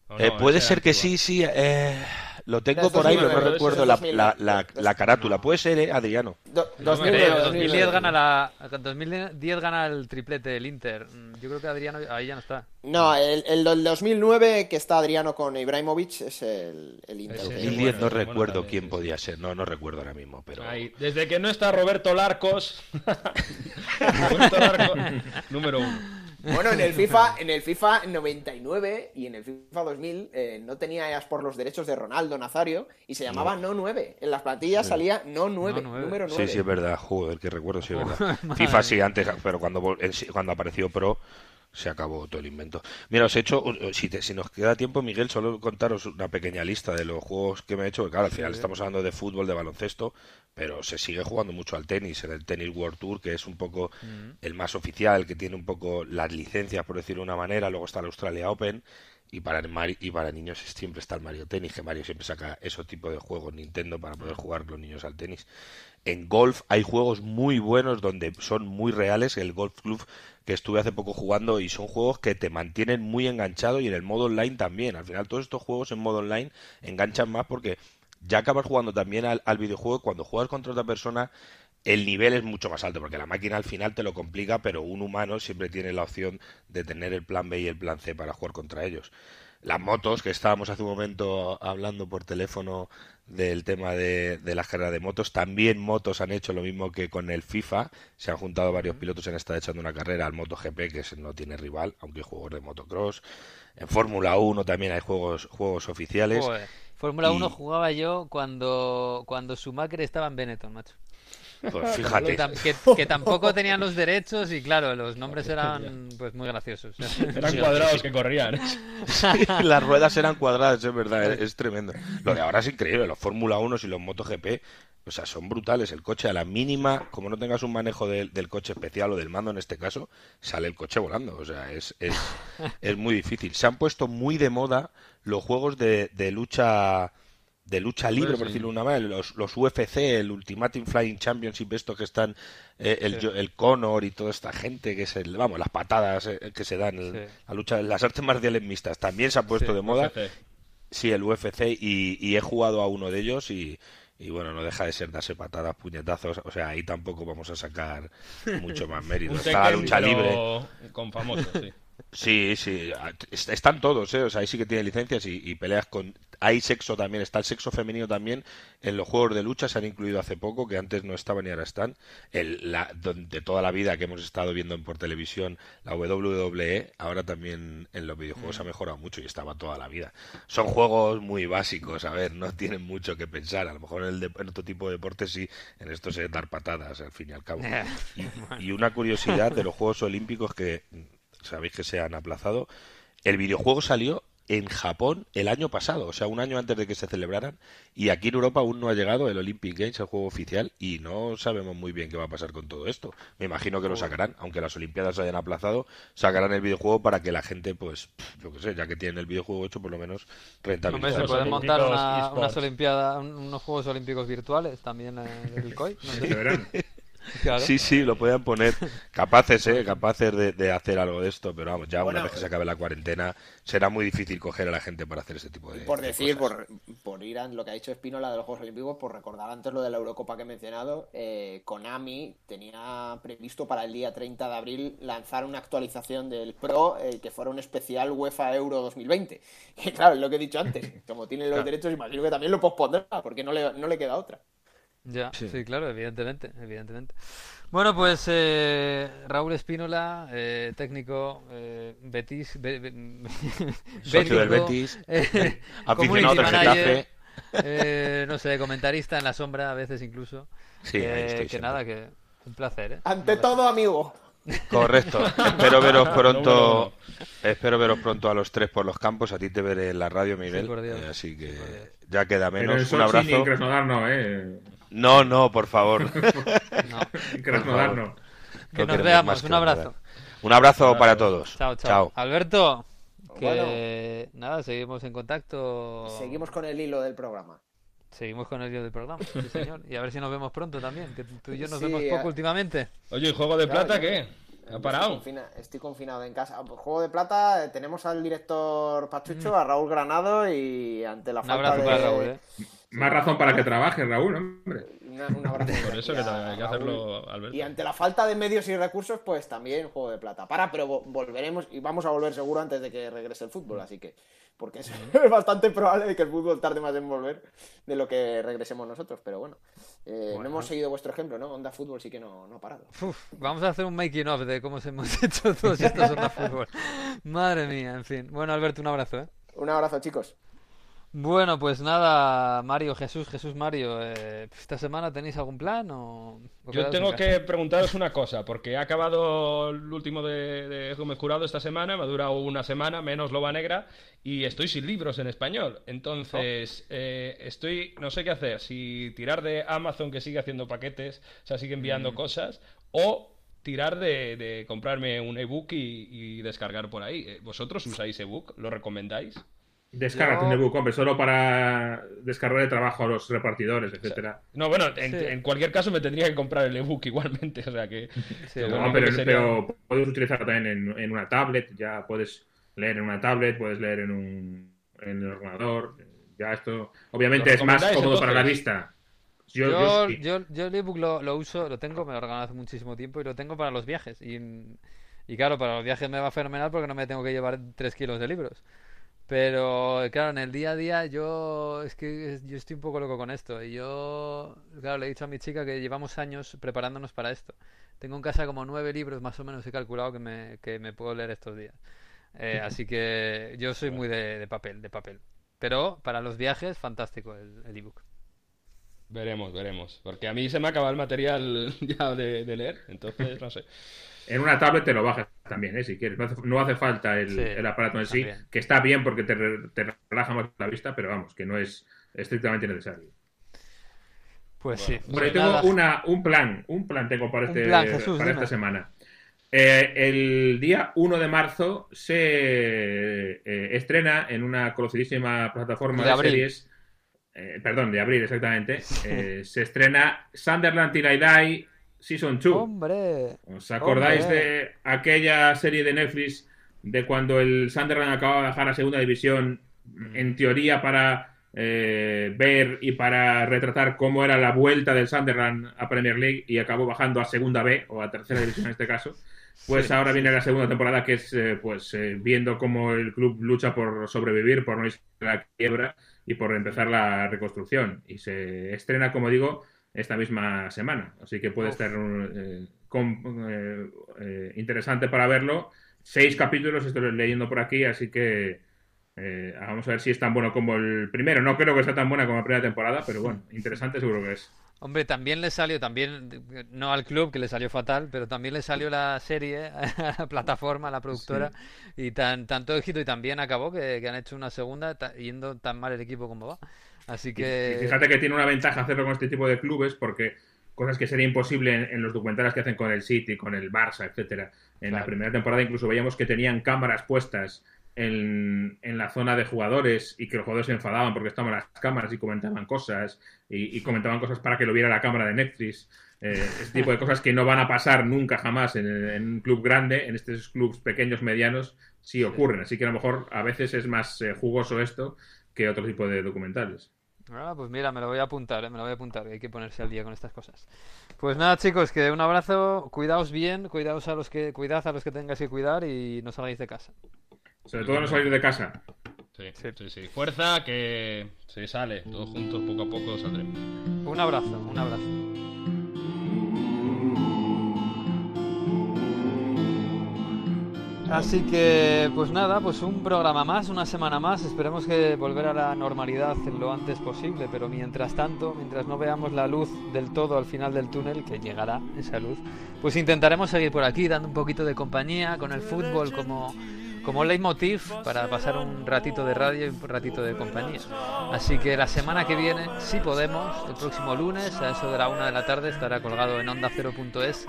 S5: ¿O
S9: Eh,
S5: no?
S9: puede ser que
S5: antiguo.
S9: sí, sí. eh, lo tengo por ahí, pero no
S8: 2009,
S9: recuerdo la,
S8: 2009.
S9: la, la, la carátula. Puede ser, ¿eh, Adriano?
S8: Do-
S5: No,
S8: 2009,
S3: Creo,
S8: 2009.
S3: 2010 gana la 2010 gana el triplete del Inter. Mm, Yo creo que Adriano ahí ya no está.
S8: No, el, el del 2009 que está Adriano con Ibrahimovic es el, el Inter.
S5: Ese
S8: que-
S5: es
S9: 2010
S5: bueno,
S9: no
S5: bueno
S9: recuerdo
S5: también,
S9: quién
S5: sí,
S9: podía ser. No, no recuerdo ahora mismo, pero...
S5: Ahí, Desde que no está Roberto Larcos. Roberto Larcos, número uno.
S8: Bueno, en el FIFA, en el FIFA 99 y en el FIFA 2000 eh, no tenías por los derechos de Ronaldo Nazario y se llamaba no, 9. En las plantillas salía no 9,
S3: No 9.
S8: número 9.
S9: Sí, sí, es verdad. Joder, que recuerdo, sí, es verdad. FIFA sí, antes, pero cuando, cuando apareció Pro se acabó todo el invento. Mira, os he hecho, si, te- si nos queda tiempo, Miguel, solo contaros una pequeña lista de los juegos que me he hecho. porque, Claro, al final estamos hablando de fútbol, de baloncesto, pero se sigue jugando mucho al tenis, en el Tennis World Tour, que es un poco el más oficial, que tiene un poco las licencias, por decirlo de una manera. Luego está el Australia Open. Y para, el y para niños siempre está el Mario Tennis, que Mario siempre saca ese tipo de juegos Nintendo para poder jugar los niños al tenis. En golf hay juegos muy buenos donde son muy reales. El Golf Club que estuve hace poco jugando y son juegos que te mantienen muy enganchado y en el modo online también. Al final todos estos juegos en modo online enganchan más porque ya acabas jugando también al, al videojuego cuando juegas contra otra persona el nivel es mucho más alto porque la máquina al final te lo complica pero un humano siempre tiene la opción de tener el plan B y el plan C para jugar contra ellos. Las motos, que estábamos hace un momento hablando por teléfono del tema de, de las carreras de motos, también motos han hecho lo mismo que con el FIFA, se han juntado varios pilotos y han estado echando una carrera al MotoGP, que no tiene rival, aunque hay juegos de motocross. En Fórmula 1 también hay juegos, juegos oficiales.
S3: Joder. Fórmula
S9: Y-
S3: 1 jugaba yo cuando, cuando Schumacher estaba en Benetton, macho.
S9: Pues fíjate.
S3: Que, que- que tampoco tenían los derechos y claro, los nombres eran pues muy graciosos.
S5: Eran cuadrados que corrían.
S9: Las ruedas eran cuadradas, es verdad, es, es tremendo. Lo de ahora es increíble, los Fórmula 1 y los MotoGP, o sea, son brutales. El coche a la mínima, como no tengas un manejo del, del coche especial o del mando en este caso, sale el coche volando. O sea, es, es, es muy difícil. Se han puesto muy de moda los juegos de, de lucha de lucha libre, por
S5: sí.
S9: decirlo de una manera, los, los UFC, el Ultimate Flying Championship, estos que están, eh, el, Jo- el Conor y toda esta gente, que es el, vamos, las patadas eh, que se dan, el-
S3: Sí.
S9: la lucha, las artes marciales mixtas, también se ha puesto
S3: Sí,
S9: de moda.
S5: UFC.
S9: Sí, el UFC y, y he jugado a uno de ellos y, y bueno, no deja de ser darse patadas, puñetazos, o sea, ahí tampoco vamos a sacar mucho más mérito. Está la lucha libre.
S5: Con famosos, sí.
S9: Sí, sí, est- están todos, ¿eh? O sea, ahí sí que tiene licencias y, y peleas con... Hay sexo también, está el sexo femenino también en los juegos de lucha, se han incluido hace poco, que antes no estaban y ahora están. El, la, de toda la vida que hemos estado viendo por televisión, la WWE, ahora también en los videojuegos ha mejorado mucho y estaba toda la vida. Son juegos muy básicos, a ver, no tienen mucho que pensar. A lo mejor en, el de- en otro tipo de deportes sí, en esto es dar patadas, al fin y al cabo. Y, y una curiosidad de los Juegos Olímpicos que mm, sabéis que se han aplazado. el videojuego salió en Japón el año pasado, o sea, un año antes de que se celebraran, y aquí en Europa aún no ha llegado el Olympic Games, el juego oficial, y no sabemos muy bien qué va a pasar con todo esto. Me imagino que lo sacarán, aunque las Olimpiadas se hayan aplazado, sacarán el videojuego para que la gente, pues, yo qué sé, ya que tienen el videojuego hecho, por lo menos
S3: rentabilizar.
S9: se
S3: pueden montar unas Olimpiadas, unos Juegos Olímpicos virtuales también en el COI. No
S9: Sí, sí, lo pueden poner. Capaces, ¿eh? Capaces de, hacer algo de esto, pero vamos, ya una vez que se acabe la cuarentena, será muy difícil coger a la gente para hacer ese tipo de.
S8: Por decir, por, por, ir a lo que ha dicho Espinola de los Juegos Olímpicos, por recordar antes lo de la Eurocopa que he mencionado, eh, Konami tenía previsto para el día 30 de abril lanzar una actualización del Pro eh, que fuera un especial UEFA Euro 2020. Y claro, es lo que he dicho antes, como tienen los derechos, imagino que también lo pospondrá, porque no le, no le queda otra.
S3: Ya, sí. claro, evidentemente, evidentemente. Bueno, pues eh, Raúl Espínola, eh, técnico eh, Betis, be,
S9: socio del Betis, aficionado del Getafe,
S3: eh, no sé, comentarista en la sombra a veces incluso.
S9: Sí, ahí
S3: que nada, que un placer. ¿eh?
S8: Ante todo, amigo.
S9: Correcto. espero veros pronto. Espero veros pronto a los tres por los campos. A ti te veré en la radio, Miguel. así que ya queda menos. un abrazo.
S4: no, ¿eh?
S9: No, no, por favor.
S3: no. Que nos veamos. Un abrazo.
S9: Un abrazo para todos.
S3: Chao, chao. Alberto, que nada, seguimos en contacto.
S8: Seguimos con el hilo del programa.
S3: Seguimos con el hilo del programa, sí señor. Y a ver si nos vemos pronto también, que tú y yo nos vemos poco últimamente.
S5: Oye, ¿y Juego de Plata qué? ¿Ha parado?
S8: Estoy, confinado en casa. Juego de Plata, eh, tenemos al director Pachucho, mm. a Raúl Granado y ante la falta de...
S3: para Raúl, ¿eh?
S4: Más razón para que trabaje, Raúl, hombre.
S5: Un abrazo. Por eso que hay que hacerlo, Alberto.
S8: Y ante la falta de medios y recursos, pues también Juego de Plata. Para, pero volveremos y vamos a volver seguro antes de que regrese el fútbol, así que porque es, bastante probable que el fútbol tarde más en volver de lo que regresemos nosotros, pero bueno, eh, no hemos seguido vuestro ejemplo, ¿no? Onda Fútbol sí que no, no ha parado.
S3: vamos a hacer un making of de cómo se hemos hecho todos estos Onda Fútbol. Madre mía, en fin. Bueno, Alberto, un abrazo, ¿eh?
S8: Un abrazo, chicos.
S3: Bueno, pues nada, Mario, Jesús, Jesús Mario, eh, ¿esta semana tenéis algún plan o...?
S5: Yo tengo que preguntaros una cosa, porque ha acabado el último de, de Gómez Jurado esta semana, me ha durado una semana, menos Loba Negra, y estoy sin libros en español. Entonces, oh. eh, estoy, no sé qué hacer, si tirar de Amazon que sigue haciendo paquetes, o sea, sigue enviando mm. cosas, o tirar de, comprarme un ebook y, y descargar por ahí. Eh, ¿Vosotros usáis ebook? ¿Lo recomendáis?
S4: Descarga un ebook, hombre, solo para descargar de trabajo a los repartidores, etcétera.
S5: no, bueno, en, cualquier caso me tendría que comprar el ebook igualmente, o sea que...
S4: no, pero, puedes utilizarlo también en, una tablet, ya puedes leer en una tablet, puedes leer en un en el ordenador, ya esto... Obviamente es más cómodo para la vista.
S3: Yo, yo, yo, el ebook lo, lo, uso, lo tengo, me lo he regalado hace muchísimo tiempo y lo tengo para los viajes. Y, y claro, para los viajes me va fenomenal porque no me tengo que llevar tres kilos de libros. Pero claro, en el día a día yo es que yo estoy un poco loco con esto. Y yo, claro, le he dicho a mi chica que llevamos años preparándonos para esto. Tengo en casa como nueve libros más o menos, he calculado que me, que me puedo leer estos días. Eh, así que yo soy muy de, papel, de papel. Pero para los viajes, fantástico el ebook.
S5: veremos, veremos. Porque a mí se me acaba el material ya de, de leer, entonces no sé.
S4: En una tablet te lo bajas también, ¿eh? si quieres. No hace, falta el, aparato en sí, que está bien porque te, relaja más la vista, pero vamos, que no es estrictamente necesario.
S3: Pues sí.
S4: Bueno, tengo una, un plan, un plan tengo para, este, para esta semana. Eh, el día 1 de marzo se eh, estrena en una conocidísima plataforma de, series. Eh, perdón, de abril exactamente. se estrena Sunderland Till I Die Season 2.
S3: ¡Hombre!
S4: ¿Os acordáis de aquella serie de Netflix de cuando el Sunderland acababa de bajar a segunda división, en teoría para eh, ver y para retratar cómo era la vuelta del Sunderland a Premier League y acabó bajando a segunda B o a tercera división en este caso? Pues ahora viene la segunda temporada que es eh, pues eh, viendo cómo el club lucha por sobrevivir, por no irse a la quiebra y por empezar la reconstrucción. Y se estrena, como digo, esta misma semana. Así que puede estar eh, eh, interesante para verlo. Seis capítulos, estoy leyendo por aquí, así que Eh, vamos a ver si es tan bueno como el primero. No creo que sea tan buena como la primera temporada, pero bueno, interesante seguro que es.
S3: Hombre, también le salió, también, no al club, que le salió fatal, pero también le salió la serie a la plataforma, a la productora, y tan tanto éxito y también acabó que, han hecho una segunda yendo tan mal el equipo como va. Así que...
S4: fíjate que tiene una ventaja hacerlo con este tipo de clubes porque cosas que sería imposible en, los documentales que hacen con el City, con el Barça, etcétera. En la primera temporada incluso veíamos que tenían cámaras puestas en, la zona de jugadores y que los jugadores se enfadaban porque estaban las cámaras y comentaban cosas y, comentaban cosas para que lo viera la cámara de Netflix. Eh, este tipo de cosas que no van a pasar nunca jamás en, un club grande, en estos clubes pequeños, medianos, sí ocurren. Así que a lo mejor a veces es más eh, jugoso esto que otro tipo de documentales.
S3: Ah, pues mira, me lo voy a apuntar, eh, me lo voy a apuntar, hay que ponerse al día con estas cosas. Pues nada, chicos, que un abrazo, cuidaos bien, cuidaos a los que, cuidad a los que tengáis que cuidar y no salgáis de casa.
S4: Sobre todo no salir de casa.
S5: Sí, sí, sí. Fuerza que se sale. Todos juntos, poco a poco saldremos.
S3: Un abrazo, un abrazo. Así que, pues nada, pues un programa más, una semana más. Esperemos que volver a la normalidad lo antes posible, pero mientras tanto, mientras no veamos la luz del todo al final del túnel, que llegará esa luz, pues intentaremos seguir por aquí dando un poquito de compañía con el fútbol como como leitmotiv para pasar un ratito de radio y un ratito de compañía. Así que la semana que viene, si podemos, el próximo lunes, a eso de la una de la tarde, estará colgado en onda 0.es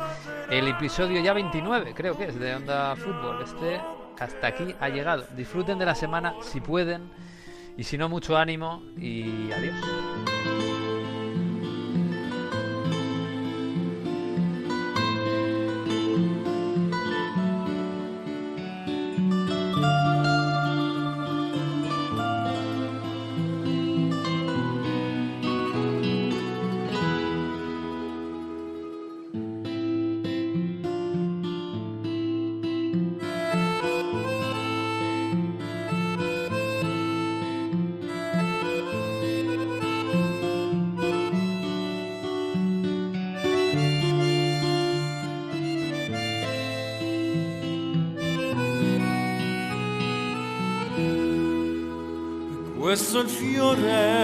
S3: el episodio ya 29, creo que es, de Onda Fútbol. Este hasta aquí ha llegado. Disfruten de la semana si pueden y si no, mucho ánimo y adiós.
S10: Fiore